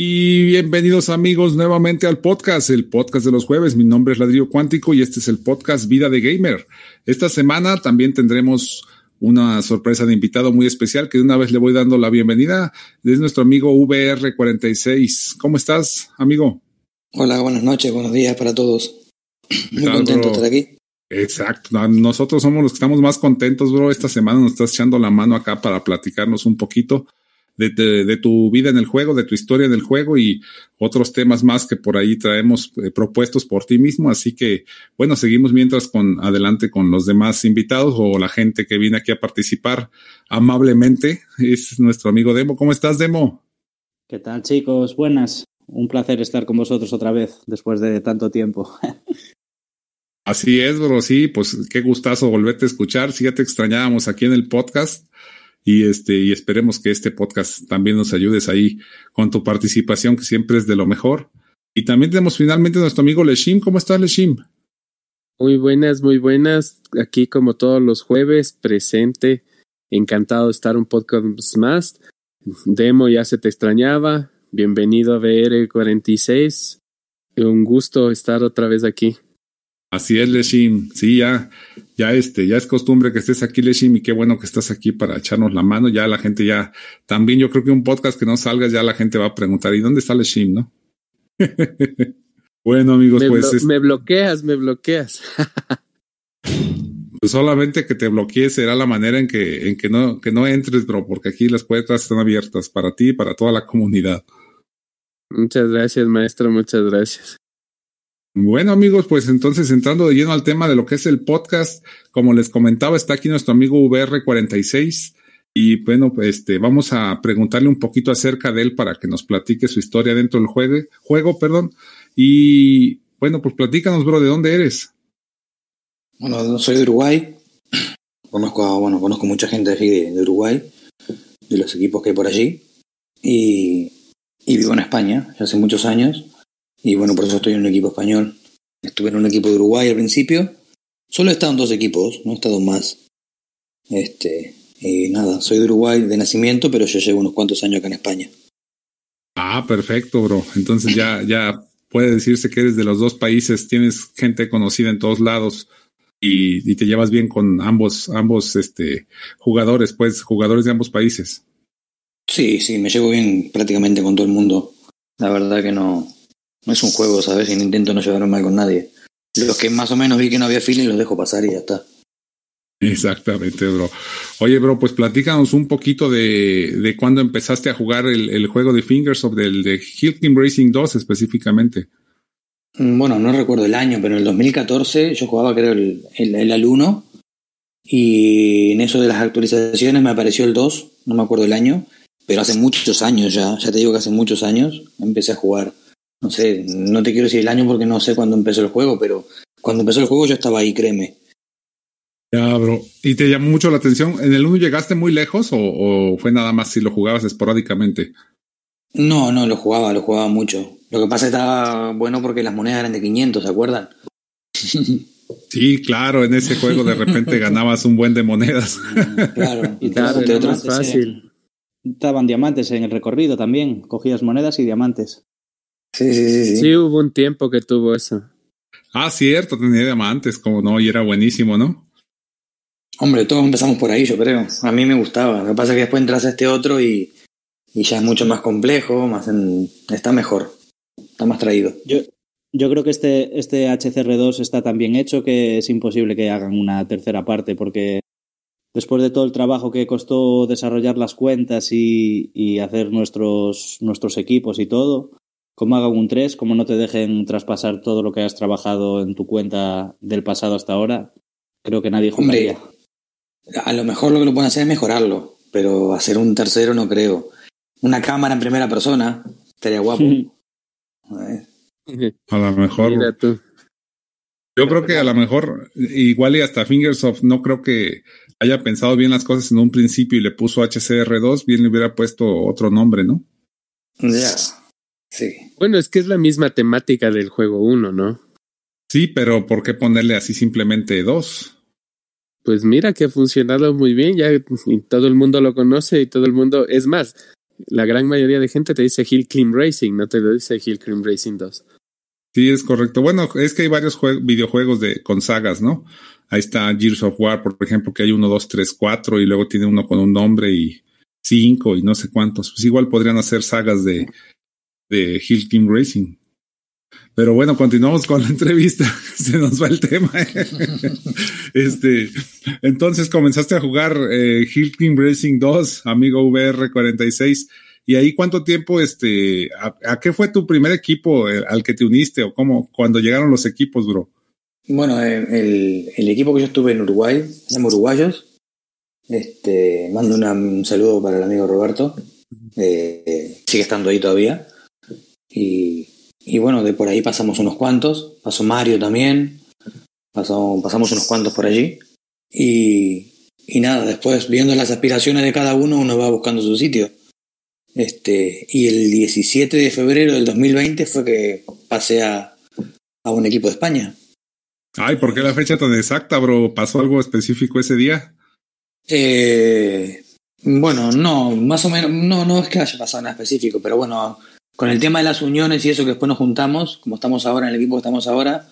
Y bienvenidos amigos nuevamente al podcast, el podcast de los jueves. Mi nombre es Ladrillo Cuántico y este es el podcast Vida de Gamer. Esta semana también tendremos una sorpresa de invitado muy especial que de una vez le voy dando la bienvenida. Es nuestro amigo VR46. ¿Cómo estás, amigo? Hola, buenas noches, buenos días para todos. Muy contento de estar aquí. Exacto, nosotros somos los que estamos más contentos, bro. Esta semana nos estás echando la mano acá para platicarnos un poquito de, tu vida en el juego, de tu historia en el juego y otros temas más que por ahí traemos eh, propuestos por ti mismo. Así que, bueno, seguimos mientras con adelante con los demás invitados o la gente que viene aquí a participar amablemente. Es nuestro amigo Demo. ¿Cómo estás, Demo? ¿Qué tal, chicos? Buenas. Un placer estar con vosotros otra vez después de tanto tiempo. Así es, bro. Sí, pues qué gustazo volverte a escuchar. Sí, ya te extrañábamos aquí en el podcast y este y esperemos que este podcast también nos ayudes ahí con tu participación que siempre es de lo mejor. Y también tenemos finalmente a nuestro amigo Leshim. ¿Cómo estás, Leshim? Muy buenas, muy buenas. Aquí como todos los jueves, presente. Encantado de estar un podcast más. Demo ya se te extrañaba. Bienvenido a VR46. Un gusto estar otra vez aquí. Así es, Leshim. Sí, ya, ya este, ya es costumbre que estés aquí, Leshim, y qué bueno que estás aquí para echarnos la mano. Ya la gente ya, también yo creo que un podcast que no salga, ya la gente va a preguntar, ¿y dónde está Leshim, no? bueno, amigos, pues. me bloqueas, me bloqueas. pues solamente que te bloquees será la manera en que, en que no, que no entres, bro, porque aquí las puertas están abiertas para ti y para toda la comunidad. Muchas gracias, maestro, muchas gracias. Bueno amigos, pues entonces entrando de lleno al tema de lo que es el podcast, como les comentaba, está aquí nuestro amigo VR46 y bueno, este, vamos a preguntarle un poquito acerca de él para que nos platique su historia dentro del juego, juego perdón. Y bueno, pues platícanos, bro, ¿de dónde eres? Bueno, soy de Uruguay. Conozco bueno, conozco mucha gente de, de Uruguay, de los equipos que hay por allí. Y, y vivo en España, ya hace muchos años. Y bueno, por eso estoy en un equipo español. Estuve en un equipo de Uruguay al principio. Solo he estado en dos equipos, no he estado más. Este, y nada, soy de Uruguay de nacimiento, pero yo llevo unos cuantos años acá en España. Ah, perfecto, bro. Entonces ya, ya puede decirse que eres de los dos países, tienes gente conocida en todos lados y, y te llevas bien con ambos, ambos este, jugadores, pues, jugadores de ambos países. Sí, sí, me llevo bien prácticamente con todo el mundo. La verdad que no, no es un juego, ¿sabes? Y no intento no llevarme mal con nadie. Los que más o menos vi que no había feeling los dejo pasar y ya está. Exactamente, bro. Oye, bro, pues platícanos un poquito de, de cuándo empezaste a jugar el, el juego de Fingers of del de Hilton Racing 2 específicamente. Mm, bueno, no recuerdo el año, pero en el 2014 yo jugaba creo el, el, el al 1 y en eso de las actualizaciones me apareció el 2, no me acuerdo el año, pero hace muchos años ya, ya te digo que hace muchos años empecé a jugar no sé, no te quiero decir el año porque no sé cuándo empezó el juego, pero cuando empezó el juego yo estaba ahí, créeme. Ya, bro. ¿Y te llamó mucho la atención? ¿En el 1 llegaste muy lejos o, fue nada más si lo jugabas esporádicamente? No, no, lo jugaba, lo jugaba mucho. Lo que pasa es que estaba bueno porque las monedas eran de 500, ¿se acuerdan? Sí, claro, en ese juego de repente ganabas un buen de monedas. Claro, y claro, era más fácil. Estaban diamantes en el recorrido también, cogías monedas y diamantes. Sí, sí, sí, sí. hubo un tiempo que tuvo eso. Ah, cierto, tenía diamantes, como no, y era buenísimo, ¿no? Hombre, todos empezamos por ahí, yo creo. A mí me gustaba. Lo que pasa es que después entras a este otro y, y ya es mucho más complejo, más está mejor, está más traído. Yo, yo creo que este, este HCR2 está tan bien hecho que es imposible que hagan una tercera parte, porque después de todo el trabajo que costó desarrollar las cuentas y, y hacer nuestros, nuestros equipos y todo, como hagan un 3, como no te dejen traspasar todo lo que has trabajado en tu cuenta del pasado hasta ahora, creo que nadie jugaría. Hombre, a lo mejor lo que lo pueden hacer es mejorarlo, pero hacer un tercero no creo. Una cámara en primera persona estaría guapo. a, lo mejor. Yo creo que a lo mejor, igual y hasta Fingersoft, no creo que haya pensado bien las cosas en un principio y le puso HCR2, bien le hubiera puesto otro nombre, ¿no? Ya. Sí. Bueno, es que es la misma temática del juego 1, ¿no? Sí, pero ¿por qué ponerle así simplemente 2? Pues mira que ha funcionado muy bien, ya y todo el mundo lo conoce y todo el mundo, es más, la gran mayoría de gente te dice Hill Climb Racing, no te lo dice Hill Climb Racing 2. Sí, es correcto. Bueno, es que hay varios videojuegos de, con sagas, ¿no? Ahí está Gears of War, por ejemplo, que hay uno, dos, tres, cuatro, y luego tiene uno con un nombre y cinco y no sé cuántos. Pues igual podrían hacer sagas de, de Hill Climb Racing. Pero bueno, continuamos con la entrevista. Se nos va el tema. este, entonces comenzaste a jugar eh, Hill Climb Racing 2, amigo VR46. ¿Y ahí cuánto tiempo, este, a, qué fue tu primer equipo eh, al que te uniste o cómo, cuando llegaron los equipos, bro? Bueno, eh, el, el, equipo que yo estuve en Uruguay, se llama Uruguayos. Este, mando un saludo para el amigo Roberto. Eh, sigue estando ahí todavía. Y, y, bueno, de por ahí pasamos unos cuantos. Pasó Mario también. Pasó, pasamos unos cuantos por allí. Y, y nada, después viendo las aspiraciones de cada uno, uno va buscando su sitio. Este, y el 17 de febrero del 2020 fue que pasé a, a un equipo de España. Ay, ¿por qué la fecha tan exacta, bro? ¿Pasó algo específico ese día? Eh, bueno, no, más o menos, no, no es que haya pasado nada específico, pero bueno, con el tema de las uniones y eso que después nos juntamos, como estamos ahora en el equipo que estamos ahora,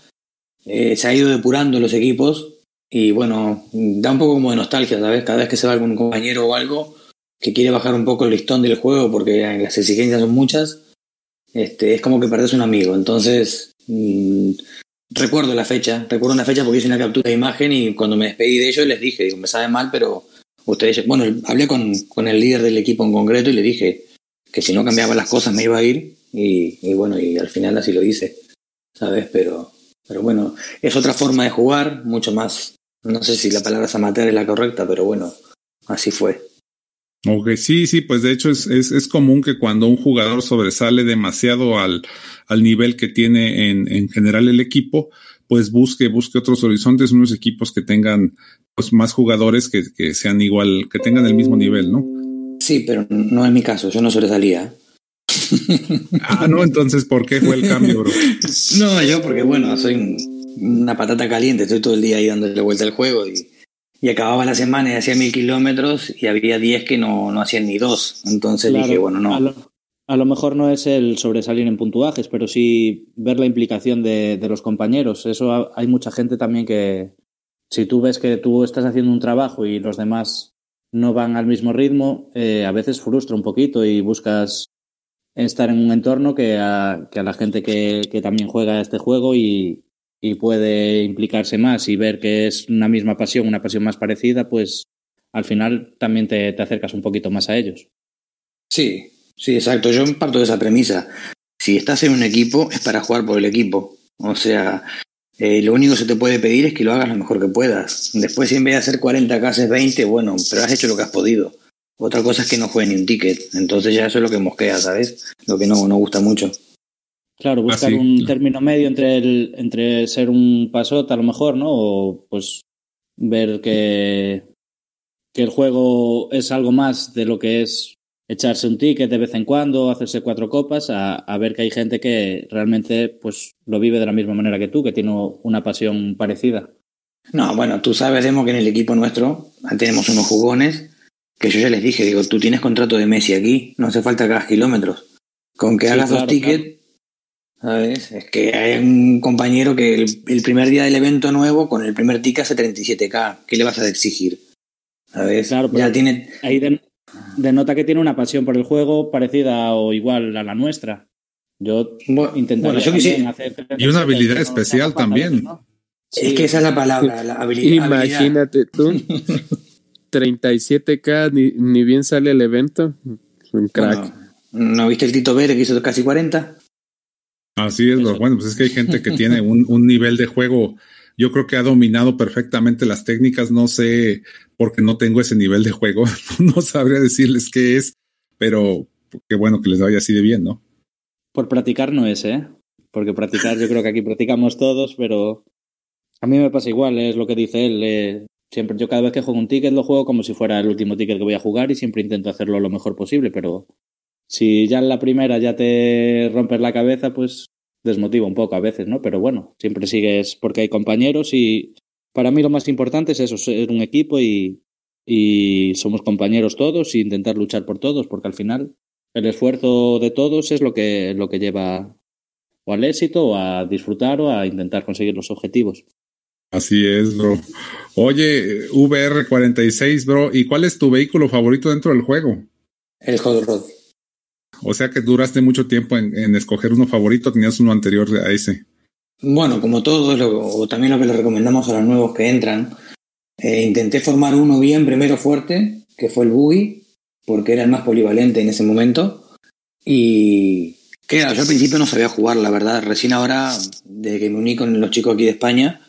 eh, se ha ido depurando los equipos y bueno, da un poco como de nostalgia, ¿sabes? Cada vez que se va algún compañero o algo, que quiere bajar un poco el listón del juego porque las exigencias son muchas, este, es como que perdés un amigo. Entonces, mmm, recuerdo la fecha, recuerdo una fecha porque hice una captura de imagen y cuando me despedí de ellos les dije, digo, me sabe mal, pero ustedes, bueno, hablé con, con el líder del equipo en concreto y le dije que si no cambiaba las cosas me iba a ir y, bueno, y al final así lo hice, ¿sabes? Pero, pero bueno, es otra forma de jugar, mucho más, no sé si la palabra amateur es la correcta, pero bueno, así fue. Ok, sí, sí, pues de hecho es, es, es, común que cuando un jugador sobresale demasiado al, al nivel que tiene en, en, general el equipo, pues busque, busque otros horizontes, unos equipos que tengan pues más jugadores que, que sean igual, que tengan el mismo nivel, ¿no? Sí, pero no es mi caso, yo no sobresalía. ah, no, entonces, ¿por qué fue el cambio, bro? no, yo porque, bueno, soy una patata caliente, estoy todo el día ahí dándole vuelta al juego y y acababa la semana y hacía mil kilómetros y había diez que no, no hacían ni dos. Entonces claro, dije, bueno, no. A lo, a lo, mejor no es el sobresalir en puntuajes, pero sí ver la implicación de, de, los compañeros. Eso hay mucha gente también que, si tú ves que tú estás haciendo un trabajo y los demás no van al mismo ritmo, eh, a veces frustra un poquito y buscas estar en un entorno que a, que a la gente que, que también juega este juego y, y puede implicarse más y ver que es una misma pasión, una pasión más parecida, pues al final también te, te acercas un poquito más a ellos. Sí, sí, exacto. Yo parto de esa premisa. Si estás en un equipo es para jugar por el equipo. O sea, eh, lo único que se te puede pedir es que lo hagas lo mejor que puedas. Después, si en vez de hacer 40 haces 20, bueno, pero has hecho lo que has podido. Otra cosa es que no juegues ni un ticket. Entonces ya eso es lo que mosquea, ¿sabes? Lo que no, no gusta mucho. Claro, buscar Así. un término medio entre el, entre ser un pasote a lo mejor, ¿no? O pues ver que, que el juego es algo más de lo que es echarse un ticket de vez en cuando, hacerse cuatro copas, a, a, ver que hay gente que realmente pues lo vive de la misma manera que tú, que tiene una pasión parecida. No, bueno, tú sabes, Demo, que en el equipo nuestro tenemos unos jugones que yo ya les dije, digo, tú tienes contrato de Messi aquí, no hace falta que hagas kilómetros. Con que sí, hagas claro, dos tickets, claro. ¿Sabes? Es que hay un compañero que el, el, primer día del evento nuevo, con el primer ticket hace 37k. ¿Qué le vas a exigir? ¿Sabes? Claro, ya tiene. Ahí den, denota que tiene una pasión por el juego parecida o igual a la nuestra. Yo bueno, intentaría bueno, yo quisiera... hacer. Y una habilidad especial también. ¿no? Sí. Es que esa es la palabra, la habilidad. Imagínate tú. 37k, ni, ni, bien sale el evento. Un crack. Bueno, ¿No viste el Tito Vere que hizo casi 40? Así es, Eso. bueno, pues es que hay gente que tiene un, un, nivel de juego, yo creo que ha dominado perfectamente las técnicas, no sé, porque no tengo ese nivel de juego, no sabría decirles qué es, pero qué bueno que les vaya así de bien, ¿no? Por practicar no es, ¿eh? Porque practicar, yo creo que aquí practicamos todos, pero A mí me pasa igual, es lo que dice él. Eh, siempre yo cada vez que juego un ticket lo juego como si fuera el último ticket que voy a jugar y siempre intento hacerlo lo mejor posible, pero si ya en la primera ya te rompes la cabeza, pues desmotiva un poco a veces, ¿no? Pero bueno, siempre sigues porque hay compañeros y para mí lo más importante es eso, ser un equipo y, y somos compañeros todos e intentar luchar por todos, porque al final el esfuerzo de todos es lo que, lo que lleva o al éxito o a disfrutar o a intentar conseguir los objetivos. Así es, bro. Oye, VR46, bro, ¿y cuál es tu vehículo favorito dentro del juego? El Hot Rod. O sea que duraste mucho tiempo en, escoger uno favorito, tenías uno anterior a ese. Bueno, como todos, o también lo que le recomendamos a los nuevos que entran, eh, intenté formar uno bien primero fuerte, que fue el Buggy, porque era el más polivalente en ese momento. Y que yo al principio no sabía jugar, la verdad. Recién ahora, desde que me uní con los chicos aquí de España,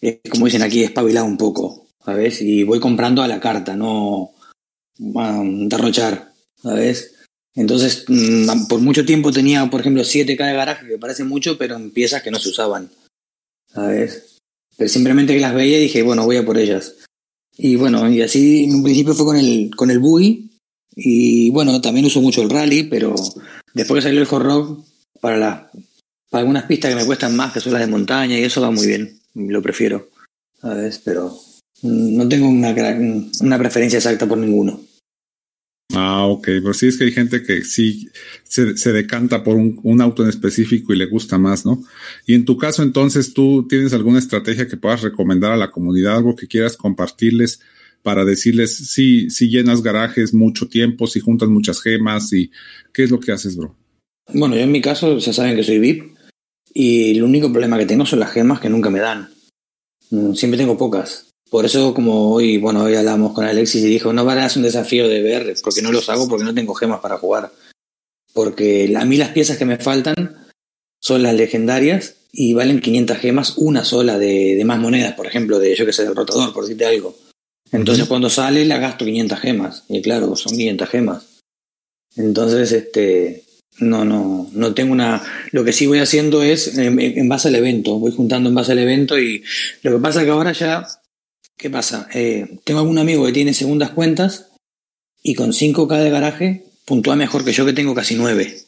es como dicen aquí, espabilado un poco, ¿sabes? Y voy comprando a la carta, no a derrochar, ¿sabes? Entonces, mm, por mucho tiempo tenía, por ejemplo, 7K de garaje, que parece mucho, pero en piezas que no se usaban, ¿sabes? Pero simplemente que las veía y dije, bueno, voy a por ellas. Y bueno, y así en un principio fue con el, con el buggy, y bueno, también uso mucho el rally, pero después que salió el hot para, la, para algunas pistas que me cuestan más, que son las de montaña, y eso va muy bien lo prefiero, ¿sabes? Pero no tengo una, una preferencia exacta por ninguno. Ah, ok, pero sí es que hay gente que sí se, decanta por un, un, auto en específico y le gusta más, ¿no? Y en tu caso, entonces, ¿tú tienes alguna estrategia que puedas recomendar a la comunidad, algo que quieras compartirles para decirles si, si llenas garajes mucho tiempo, si juntas muchas gemas y qué es lo que haces, bro? Bueno, yo en mi caso, ya saben que soy VIP, y el único problema que tengo son las gemas que nunca me dan. Mm, siempre tengo pocas. Por eso, como hoy, bueno, hoy hablamos con Alexis y dijo, no vale, un desafío de ver, porque no los hago porque no tengo gemas para jugar. Porque a mí las piezas que me faltan son las legendarias y valen 500 gemas una sola de, más monedas, por ejemplo, de yo que sé, del rotador, por decirte algo. Entonces cuando sale la gasto 500 gemas. Y claro, son 500 gemas. Entonces, este, no, no, no tengo una. Lo que sí voy haciendo es en, base al evento. Voy juntando en base al evento y lo que pasa es que ahora ya. ¿Qué pasa? Eh, tengo algún amigo que tiene segundas cuentas y con 5K de garaje puntúa mejor que yo que tengo casi 9.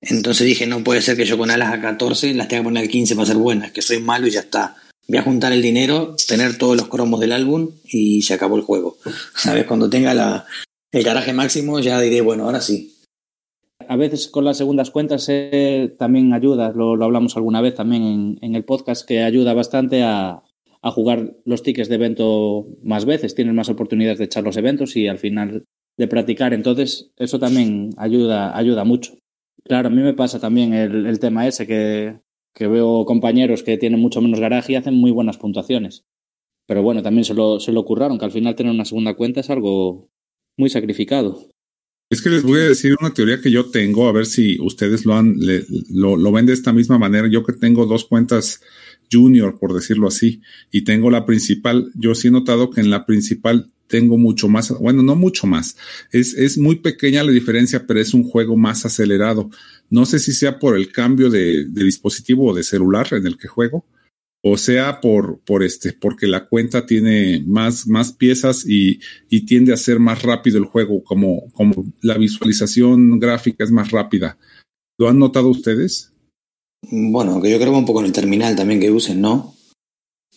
Entonces dije, no puede ser que yo con alas a 14 las tenga que poner al 15 para ser buenas, que soy malo y ya está. Voy a juntar el dinero, tener todos los cromos del álbum y se acabó el juego. ¿Sabes? Cuando tenga la, el garaje máximo ya diré, bueno, ahora sí, a veces con las segundas cuentas eh, también ayuda, lo, hablamos alguna vez también en, el podcast, que ayuda bastante a, jugar los tickets de evento más veces, tienes más oportunidades de echar los eventos y al final de practicar, entonces eso también ayuda, ayuda mucho. Claro, a mí me pasa también el, tema ese que, que, veo compañeros que tienen mucho menos garaje y hacen muy buenas puntuaciones. Pero bueno, también se lo, se lo curraron, que al final tener una segunda cuenta es algo muy sacrificado. Es que les voy a decir una teoría que yo tengo, a ver si ustedes lo han, lo, ven de esta misma manera. Yo que tengo dos cuentas junior, por decirlo así, y tengo la principal, yo sí he notado que en la principal tengo mucho más, bueno, no mucho más. Es, es muy pequeña la diferencia, pero es un juego más acelerado. No sé si sea por el cambio de, de dispositivo o de celular en el que juego, o sea por, por este, porque la cuenta tiene más, más piezas y, y, tiende a ser más rápido el juego, como, como la visualización gráfica es más rápida. ¿Lo han notado ustedes? Bueno, que yo creo que un poco en el terminal también que usen, ¿no?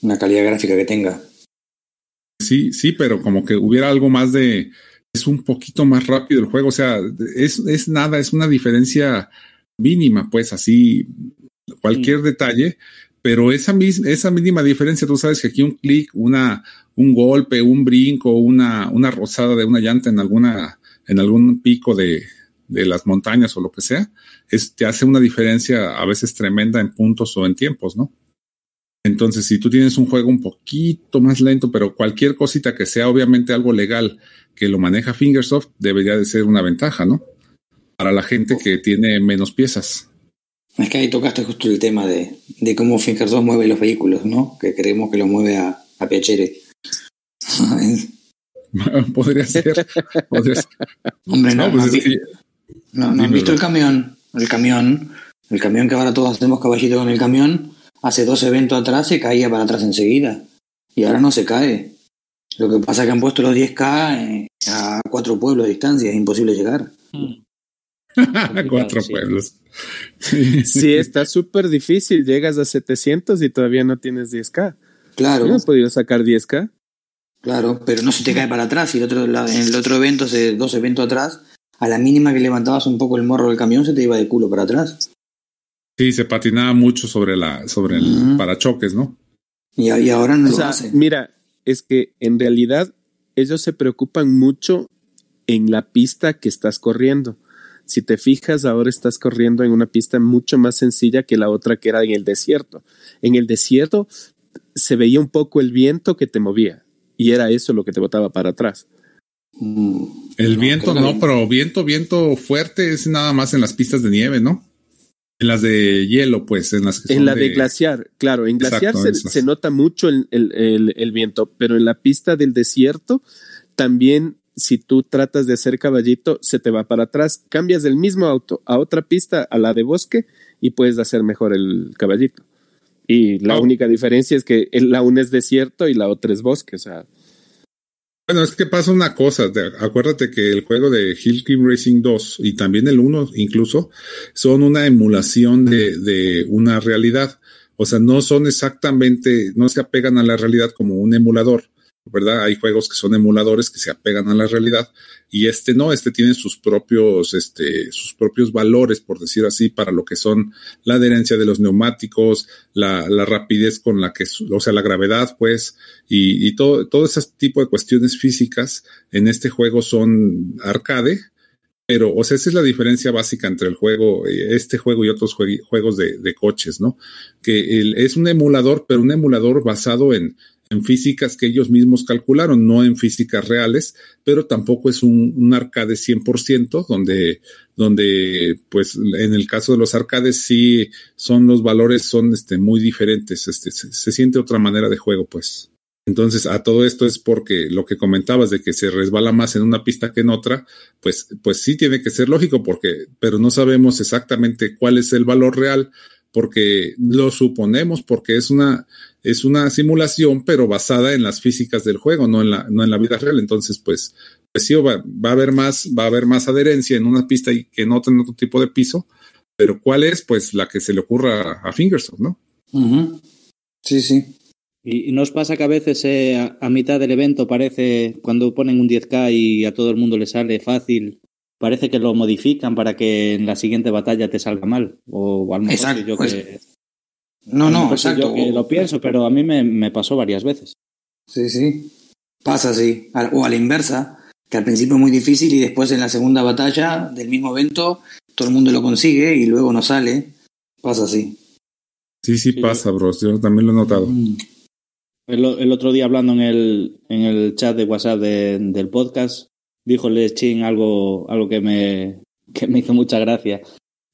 Una calidad gráfica que tenga. Sí, sí, pero como que hubiera algo más de. Es un poquito más rápido el juego. O sea, es, es nada, es una diferencia mínima, pues así. Cualquier detalle pero esa, esa mínima diferencia, tú sabes que aquí un clic, una, un golpe, un brinco, una, una rozada de una llanta en alguna, en algún pico de, de las montañas o lo que sea, es, te hace una diferencia a veces tremenda en puntos o en tiempos, ¿no? Entonces, si tú tienes un juego un poquito más lento, pero cualquier cosita que sea obviamente algo legal que lo maneja Fingersoft, debería de ser una ventaja, ¿no? Para la gente que tiene menos piezas. Es que ahí tocaste justo el tema de, de cómo Finger 2 mueve los vehículos, ¿no? Que creemos que lo mueve a, a Piacere. podría, ser, Hombre, no, pues no, no, han visto el camión. El camión, el camión que ahora todos hacemos caballito con el camión. hace dos eventos atrás se caía para atrás enseguida. Y ahora no se cae. Lo que pasa es que han puesto los 10K eh, a cuatro pueblos de distancia, es imposible llegar. cuatro pueblos. sí, está súper difícil. Llegas a 700 y todavía no tienes 10K. Claro. ¿No has podido sacar 10K? Claro, pero no se te cae para atrás. Y el otro, en el otro evento, hace dos eventos atrás, a la mínima que levantabas un poco el morro del camión, se te iba de culo para atrás. Sí, se patinaba mucho sobre la, sobre el parachoques, ¿no? Y, ahora no lo hace. Mira, es que en realidad ellos se preocupan mucho en la pista que estás corriendo. Si te fijas, ahora estás corriendo en una pista mucho más sencilla que la otra que era en el desierto. En el desierto se veía un poco el viento que te movía y era eso lo que te botaba para atrás. Mm. El viento no, pero viento, viento fuerte es nada más en las pistas de nieve, ¿no? En las de hielo, pues, en las que En la de, glaciar, claro, en glaciar se, nota mucho el, el, el, viento, pero en la pista del desierto también si tú tratas de hacer caballito, se te va para atrás. Cambias del mismo auto a otra pista, a la de bosque, y puedes hacer mejor el caballito. Y la oh. única diferencia es que la una es desierto y la otra es bosque. O sea, bueno, es que pasa una cosa, acuérdate que el juego de Hill Climb Racing 2 y también el 1 incluso son una emulación de, de, una realidad. O sea, no son exactamente, no se apegan a la realidad como un emulador. ¿Verdad? Hay juegos que son emuladores que se apegan a la realidad y este no, este tiene sus propios, este, sus propios valores, por decir así, para lo que son la adherencia de los neumáticos, la, la rapidez con la que, o sea, la gravedad, pues, y, y todo, todo ese tipo de cuestiones físicas en este juego son arcade, pero, o sea, esa es la diferencia básica entre el juego, este juego y otros juegos de, coches, ¿no? Que es un emulador, pero un emulador basado en, en físicas que ellos mismos calcularon, no en físicas reales, pero tampoco es un, un arcade 100%, donde, donde, pues, en el caso de los arcades sí son los valores son este, muy diferentes, este, se, siente otra manera de juego, pues. Entonces, a todo esto es porque lo que comentabas de que se resbala más en una pista que en otra, pues, pues sí tiene que ser lógico, porque, pero no sabemos exactamente cuál es el valor real, porque lo suponemos, porque es una, es una simulación, pero basada en las físicas del juego, no en la, no en la vida real. Entonces, pues, pues sí, va, va a haber más, va a haber más adherencia en una pista y que no en otro tipo de piso. Pero ¿cuál es? Pues la que se le ocurra a Fingerson, ¿no? Sí, sí. ¿Y nos pasa que a veces eh, a, mitad del evento parece, cuando ponen un 10K y a todo el mundo le sale fácil, parece que lo modifican para que en la siguiente batalla te salga mal? O al menos yo pues, que no, no, exacto. Yo lo pienso, pero a mí me, pasó varias veces. Sí, sí. Pasa así. O a la inversa, que al principio es muy difícil y después en la segunda batalla del mismo evento todo el mundo lo consigue y luego no sale. Pasa así. Sí, sí, pasa, bro. Yo también lo he notado. Mm. El, otro día hablando en el, en el chat de WhatsApp del podcast, dijo Chin algo, algo que, me, que me hizo mucha gracia.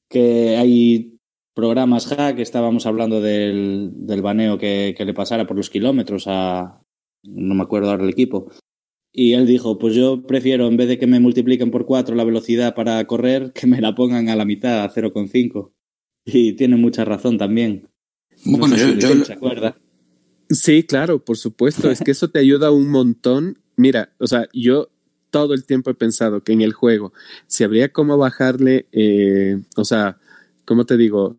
Que hay programas hack estábamos hablando del, del baneo que, que, le pasara por los kilómetros a. No me acuerdo ahora el equipo. Y él dijo: Pues yo prefiero, en vez de que me multipliquen por cuatro la velocidad para correr, que me la pongan a la mitad, a 0,5. Y tiene mucha razón también. bueno, yo, ¿Se acuerda? Sí, claro, por supuesto. es que eso te ayuda un montón. Mira, o sea, yo todo el tiempo he pensado que en el juego, si habría como bajarle, eh, o sea, ¿cómo te digo?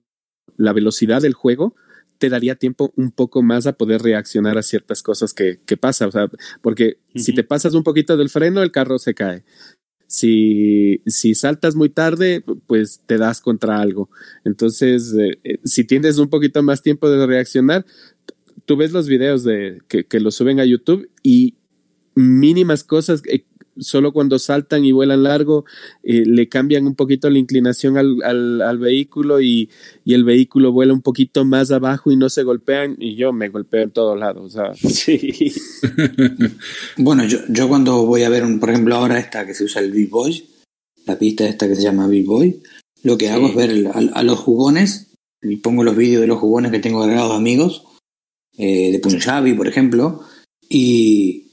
La velocidad del juego, te daría tiempo un poco más a poder reaccionar a ciertas cosas que, que pasa. O sea, porque si te pasas un poquito del freno, el carro se cae. Si, si saltas muy tarde, pues te das contra algo. Entonces, eh, eh, si tienes un poquito más tiempo de reaccionar, tú ves los videos de, que, que lo suben a YouTube y mínimas cosas, eh, solo cuando saltan y vuelan largo, eh, le cambian un poquito la inclinación al, al, al vehículo y, y, el vehículo vuela un poquito más abajo y no se golpean y yo me golpeo en todos lados. O sea. Sí. bueno, yo, yo cuando voy a ver, un, por ejemplo, ahora esta que se usa el Big Boy, la pista esta que se llama Big Boy, lo que hago es ver a, a, los jugones y pongo los vídeos de los jugones que tengo agregados amigos, eh, de Punjabi, por ejemplo, y,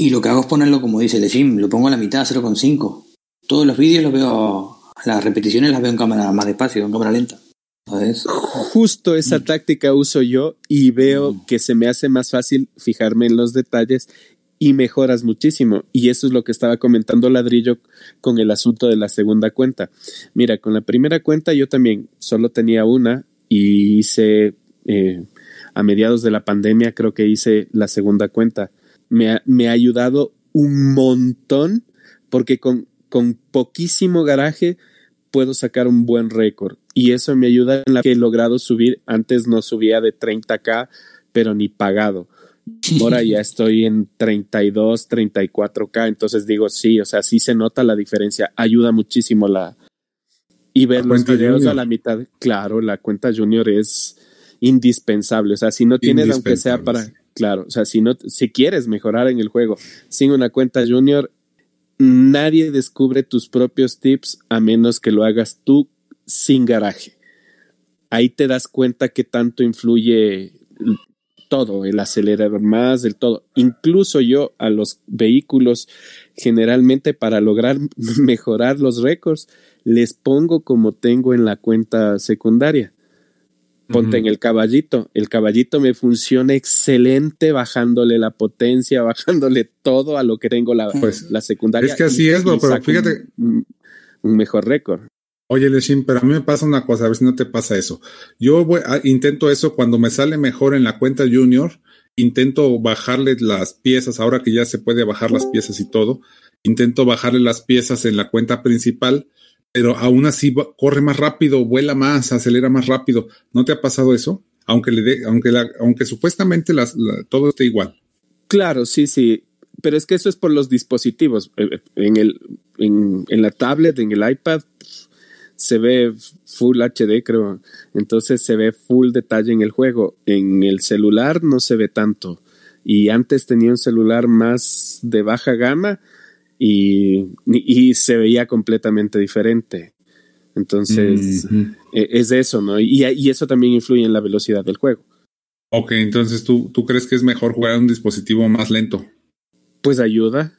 y lo que hago es ponerlo, como dice Lechim, lo pongo a la mitad, 0,5. Todos los vídeos los veo, las repeticiones las veo en cámara más despacio, en cámara lenta. Justo esa táctica uso yo y veo mm. que se me hace más fácil fijarme en los detalles y mejoras muchísimo. Y eso es lo que estaba comentando Ladrillo con el asunto de la segunda cuenta. Mira, con la primera cuenta yo también solo tenía una y hice eh, a mediados de la pandemia creo que hice la segunda cuenta. Me ha, me ha ayudado un montón porque con, con poquísimo garaje puedo sacar un buen récord. Y eso me ayuda en la que he logrado subir. Antes no subía de 30k, pero ni pagado. Ahora ya estoy en 32, 34K, entonces digo, sí, o sea, sí se nota la diferencia, ayuda muchísimo la... Y ver los videos a la mitad, claro, la cuenta junior es indispensable, o sea, si no tienes, aunque sea para, claro, o sea, si no, si quieres mejorar en el juego sin una cuenta junior, nadie descubre tus propios tips a menos que lo hagas tú sin garaje. Ahí te das cuenta que tanto influye todo, el acelerador más, del todo. Incluso yo a los vehículos, generalmente para lograr mejorar los récords, les pongo como tengo en la cuenta secundaria. Ponte en el caballito. El caballito me funciona excelente bajándole la potencia, bajándole todo a lo que tengo la, pues, la secundaria. Es que así es, pero fíjate. Un, mejor récord. Oye, Leshim, pero a mí me pasa una cosa, a ver si no te pasa eso. Yo voy intento eso cuando me sale mejor en la cuenta junior, intento bajarle las piezas, ahora que ya se puede bajar las piezas y todo, intento bajarle las piezas en la cuenta principal, pero aún así corre más rápido, vuela más, acelera más rápido. ¿No te ha pasado eso? Aunque le dé, aunque la, aunque supuestamente las, todo esté igual. Claro, sí, sí. Pero es que eso es por los dispositivos. Eh, eh, en el, en, en la tablet, en el iPad, se ve full HD, creo. Entonces se ve full detalle en el juego. En el celular no se ve tanto. Y antes tenía un celular más de baja gama y, y se veía completamente diferente. Entonces, e, es eso, ¿no? Y, y, eso también influye en la velocidad del juego. Ok, entonces ¿tú, tú crees que es mejor jugar un dispositivo más lento. Pues ayuda.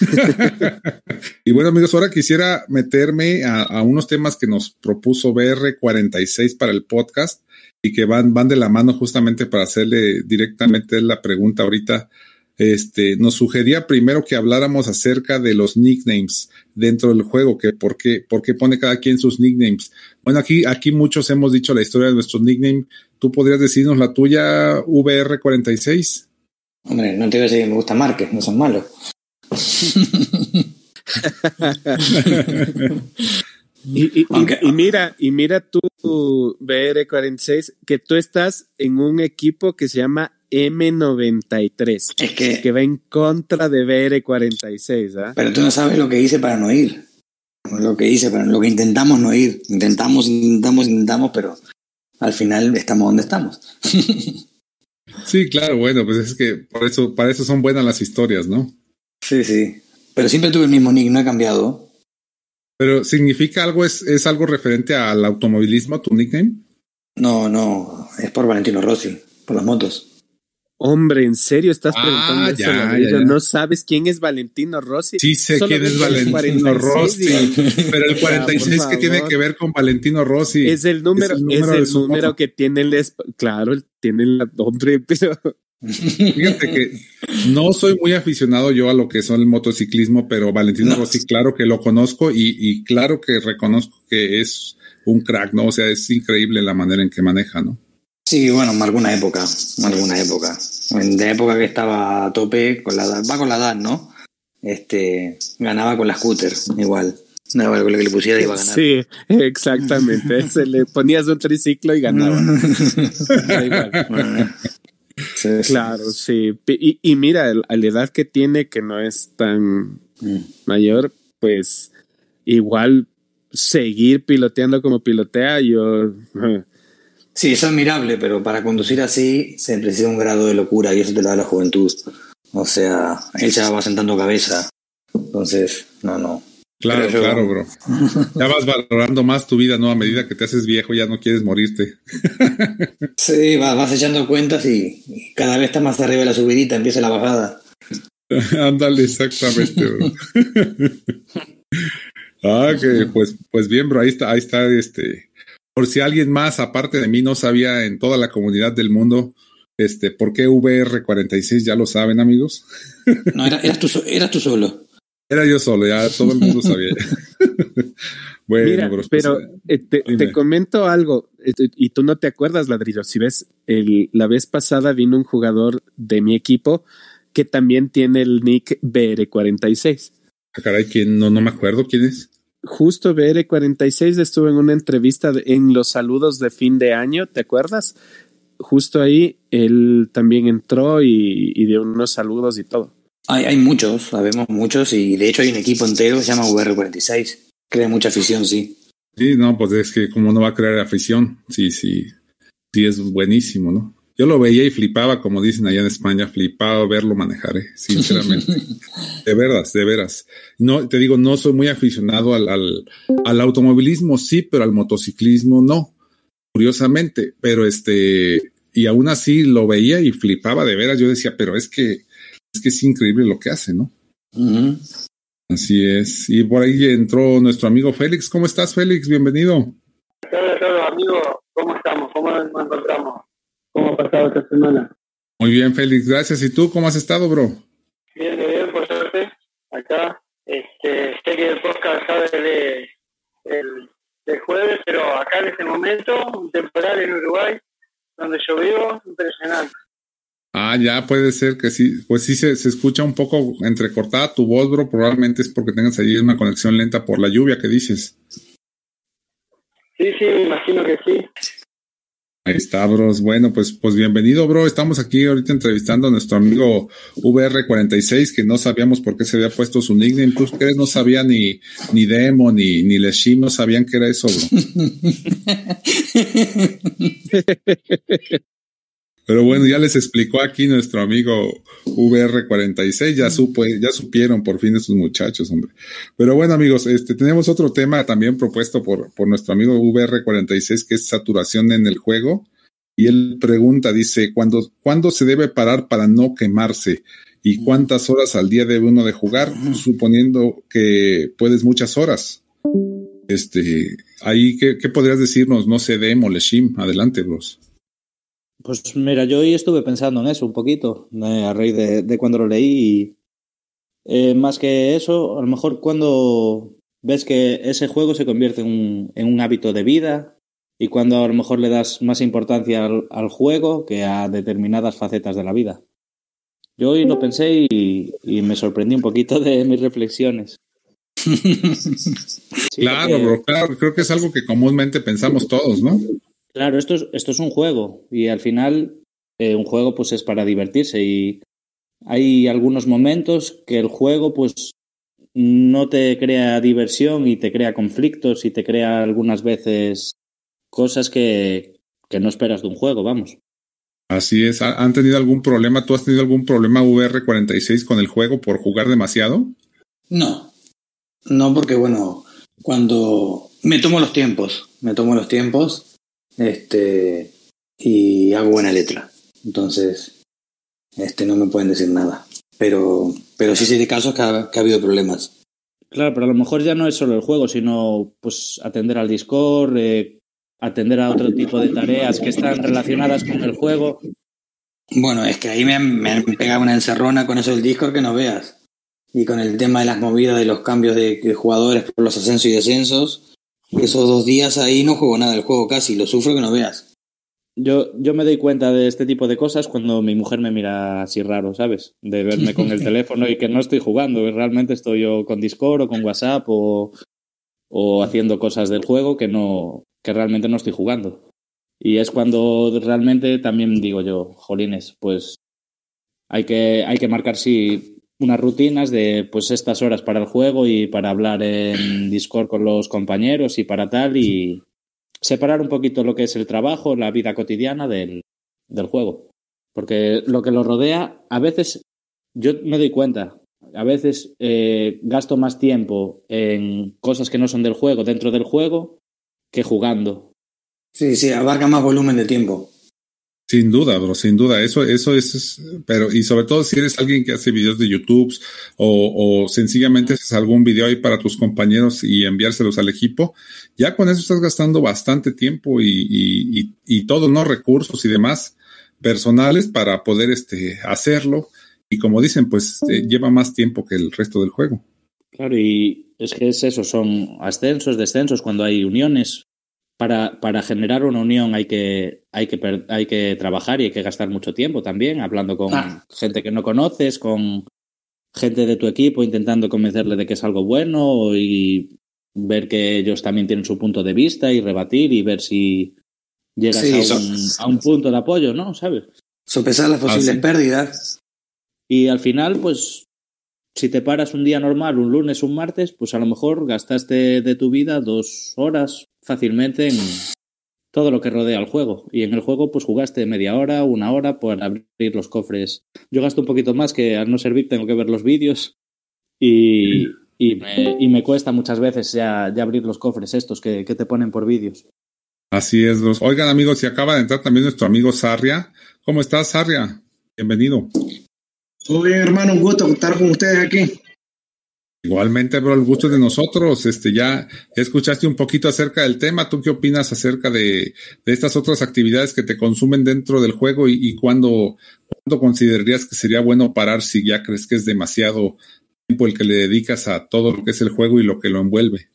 y bueno, amigos, ahora quisiera meterme a, unos temas que nos propuso BR46 para el podcast y que van, van de la mano justamente para hacerle directamente la pregunta ahorita. Este, nos sugería primero que habláramos acerca de los nicknames dentro del juego, que por qué, por qué pone cada quien sus nicknames. Bueno, aquí, aquí muchos hemos dicho la historia de nuestros nicknames. ¿Tú podrías decirnos la tuya, VR46? Hombre, no te iba a decir que me gusta Márquez, no son malos. y, mira, y mira tú, BR46, que tú estás en un equipo que se llama M93, es que, que va en contra de BR46. ¿ah? Pero tú no sabes lo que hice para no ir. Lo que hice, para, lo que intentamos no ir. Intentamos, intentamos, intentamos, pero al final estamos donde estamos. sí, claro, bueno, pues es que por eso, para eso son buenas las historias, ¿no? Sí, sí. Pero siempre tuve el mismo nick, no he cambiado. ¿Pero significa algo, es, es algo referente al automovilismo, tu nickname? No, no, es por Valentino Rossi, por las motos. Hombre, ¿en serio estás ah, preguntando eso? ¿No sabes quién es Valentino Rossi? Sí sé quién es Valentino Rossi, pero el 46 que tiene que ver con Valentino Rossi. Es el número, es el número, que tiene el... Claro, tiene el nombre, pero Fíjate que no soy muy aficionado yo a lo que son el motociclismo, pero Valentino Rossi, claro que lo conozco y, claro que reconozco que es un crack, ¿no? O sea, es increíble la manera en que maneja, ¿no? Sí, bueno, alguna época, alguna época. En de época que estaba a tope con la edad, va con la edad, ¿no? Este, ganaba con la scooter, igual. No, con lo que le pusiera iba a ganar. Sí, exactamente. Se le ponías un triciclo y ganaba. claro, sí. Y, mira, a la edad que tiene, que no es tan mm. mayor, pues igual seguir piloteando como pilotea, yo... Sí, es admirable, pero para conducir así se precisa un grado de locura y eso te lo da la juventud. O sea, él ya va sentando cabeza. Entonces, no, no. Claro, claro, bro. Ya vas valorando más tu vida, ¿no? A medida que te haces viejo, ya no quieres morirte. Sí, vas, echando cuentas y, cada vez está más arriba de la subidita, empieza la bajada. Ándale, exactamente, bro. ah, que pues, pues bien, bro, ahí está, ahí está este. Por si alguien más, aparte de mí, no sabía en toda la comunidad del mundo, este, ¿por qué VR46? Ya lo saben, amigos. No, era, eras, tú, eras tú solo. Era yo solo, ya todo el mundo sabía. bueno, Mira, pues, pero eh, te, te, comento algo, este, y tú no te acuerdas, Ladrillo. Si ves, el, la vez pasada vino un jugador de mi equipo que también tiene el nick BR46. Ah, caray, ¿quién? No, no me acuerdo quién es. Justo BR46 estuvo en una entrevista en los saludos de fin de año, ¿te acuerdas? Justo ahí él también entró y, y dio unos saludos y todo. Hay, hay muchos, sabemos muchos, y de hecho hay un equipo entero que se llama VR46. Crea mucha afición, sí. Sí, no, pues es que como no va a crear afición, sí, sí, sí es buenísimo, ¿no? Yo lo veía y flipaba, como dicen allá en España, flipaba verlo manejar, ¿eh? sinceramente. de veras, de veras. No, te digo, no soy muy aficionado al, al, al, automovilismo, sí, pero al motociclismo no. Curiosamente, pero este, y aún así lo veía y flipaba de veras. Yo decía, pero es que, es que es increíble lo que hace, ¿no? Uh -huh. Así es. Y por ahí entró nuestro amigo Félix. ¿Cómo estás, Félix? Bienvenido. Hola, hola, amigo. ¿Cómo estamos? ¿Cómo nos encontramos? ¿Cómo ha pasado esta semana? Muy bien, Félix, gracias. ¿Y tú cómo has estado, bro? Bien, bien, por suerte. Acá, este, sé que el podcast sale de, el, del jueves, pero acá en este momento, un temporal en Uruguay, donde yo vivo, impresionante. Ah, ya puede ser que sí. Pues sí se, se, escucha un poco entrecortada tu voz, bro. Probablemente es porque tengas ahí una conexión lenta por la lluvia que dices. Sí, sí, me imagino que sí. Ahí está, bros. Bueno, pues, pues bienvenido, bro. Estamos aquí ahorita entrevistando a nuestro amigo VR46, que no sabíamos por qué se había puesto su nickname. ¿Tú crees? No sabía ni, ni Demo ni, ni Leshim, no sabían que era eso, bro. Pero bueno, ya les explicó aquí nuestro amigo VR46, ya supo, ya supieron por fin esos muchachos, hombre. Pero bueno, amigos, este tenemos otro tema también propuesto por, por nuestro amigo VR46, que es saturación en el juego. Y él pregunta, dice, ¿cuándo, ¿cuándo se debe parar para no quemarse? ¿Y cuántas horas al día debe uno de jugar? Suponiendo que puedes muchas horas. Este, ahí, ¿qué, qué podrías decirnos? No sé, Demo, Leshim, adelante, bros. Pues mira, yo hoy estuve pensando en eso un poquito, eh, a raíz de, de, cuando lo leí. Y, eh, más que eso, a lo mejor cuando ves que ese juego se convierte en un, en un, hábito de vida y cuando a lo mejor le das más importancia al, al, juego que a determinadas facetas de la vida. Yo hoy lo pensé y, y me sorprendí un poquito de mis reflexiones. sí, claro, porque... bro, claro, creo que es algo que comúnmente pensamos todos, ¿no? Claro, esto es, esto es un juego y al final eh, un juego pues es para divertirse y hay algunos momentos que el juego pues no te crea diversión y te crea conflictos y te crea algunas veces cosas que, que no esperas de un juego, vamos. Así es. ¿Han tenido algún problema? ¿Tú has tenido algún problema VR46 con el juego por jugar demasiado? No. No, porque bueno, cuando me tomo los tiempos, me tomo los tiempos este, y hago buena letra. Entonces, este, no me pueden decir nada. Pero, pero sí sé de casos que ha, que ha habido problemas. Claro, pero a lo mejor ya no es solo el juego, sino pues atender al Discord, eh, atender a otro tipo de tareas que están relacionadas con el juego. Bueno, es que ahí me han, me han pegado una encerrona con eso del Discord que no veas. Y con el tema de las movidas de los cambios de, de jugadores por los ascensos y descensos, esos dos días ahí no juego nada del juego casi, lo sufro que no veas. Yo, yo me doy cuenta de este tipo de cosas cuando mi mujer me mira así raro, ¿sabes? De verme con el teléfono y que no estoy jugando, realmente estoy yo con Discord o con WhatsApp o, o haciendo cosas del juego que no que realmente no estoy jugando. Y es cuando realmente también digo yo, jolines, pues hay que, hay que marcar sí unas rutinas de pues estas horas para el juego y para hablar en Discord con los compañeros y para tal y separar un poquito lo que es el trabajo, la vida cotidiana del, del juego. Porque lo que lo rodea, a veces yo me doy cuenta, a veces eh, gasto más tiempo en cosas que no son del juego, dentro del juego, que jugando. Sí, sí, abarca más volumen de tiempo. Sin duda, bro, sin duda. Eso, eso es, pero, y sobre todo si eres alguien que hace videos de YouTube o, o sencillamente haces algún video ahí para tus compañeros y enviárselos al equipo, ya con eso estás gastando bastante tiempo y, y, y, y todos, ¿no? Recursos y demás personales para poder este, hacerlo. Y como dicen, pues eh, lleva más tiempo que el resto del juego. Claro, y es que es eso, son ascensos, descensos, cuando hay uniones, para, para generar una unión hay que, hay, que, hay que trabajar y hay que gastar mucho tiempo también, hablando con ah. gente que no conoces, con gente de tu equipo, intentando convencerle de que es algo bueno y ver que ellos también tienen su punto de vista y rebatir y ver si llegas sí, a, un, a, un, punto de apoyo, ¿no? ¿Sabes? Sopesar las posibles ah, pérdidas. Y al final, pues, si te paras un día normal, un lunes, un martes, pues a lo mejor gastaste de tu vida dos horas, fácilmente en todo lo que rodea al juego. Y en el juego, pues jugaste media hora, una hora por abrir los cofres. Yo gasto un poquito más que al no servir tengo que ver los vídeos y, y, me, y me cuesta muchas veces ya, ya, abrir los cofres estos que, que te ponen por vídeos. Así es, los. Oigan, amigos, si acaba de entrar también nuestro amigo Sarria. ¿Cómo estás, Sarria? Bienvenido. Todo bien, hermano, un gusto estar con ustedes aquí. Igualmente, bro, el gusto de nosotros. Este, ya escuchaste un poquito acerca del tema. ¿Tú qué opinas acerca de, de estas otras actividades que te consumen dentro del juego y, y cuándo, cuándo considerarías que sería bueno parar si ya crees que es demasiado tiempo el que le dedicas a todo lo que es el juego y lo que lo envuelve?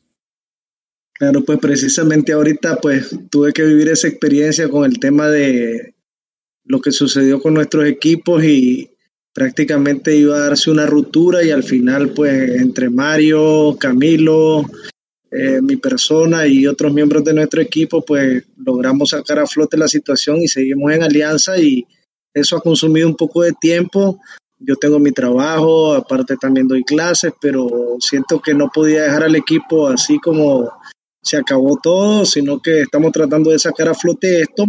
Claro, pues precisamente ahorita pues tuve que vivir esa experiencia con el tema de lo que sucedió con nuestros equipos y, prácticamente iba a darse una ruptura y al final pues entre Mario, Camilo, eh, mi persona y otros miembros de nuestro equipo pues logramos sacar a flote la situación y seguimos en alianza y eso ha consumido un poco de tiempo. Yo tengo mi trabajo, aparte también doy clases, pero siento que no podía dejar al equipo así como se acabó todo, sino que estamos tratando de sacar a flote esto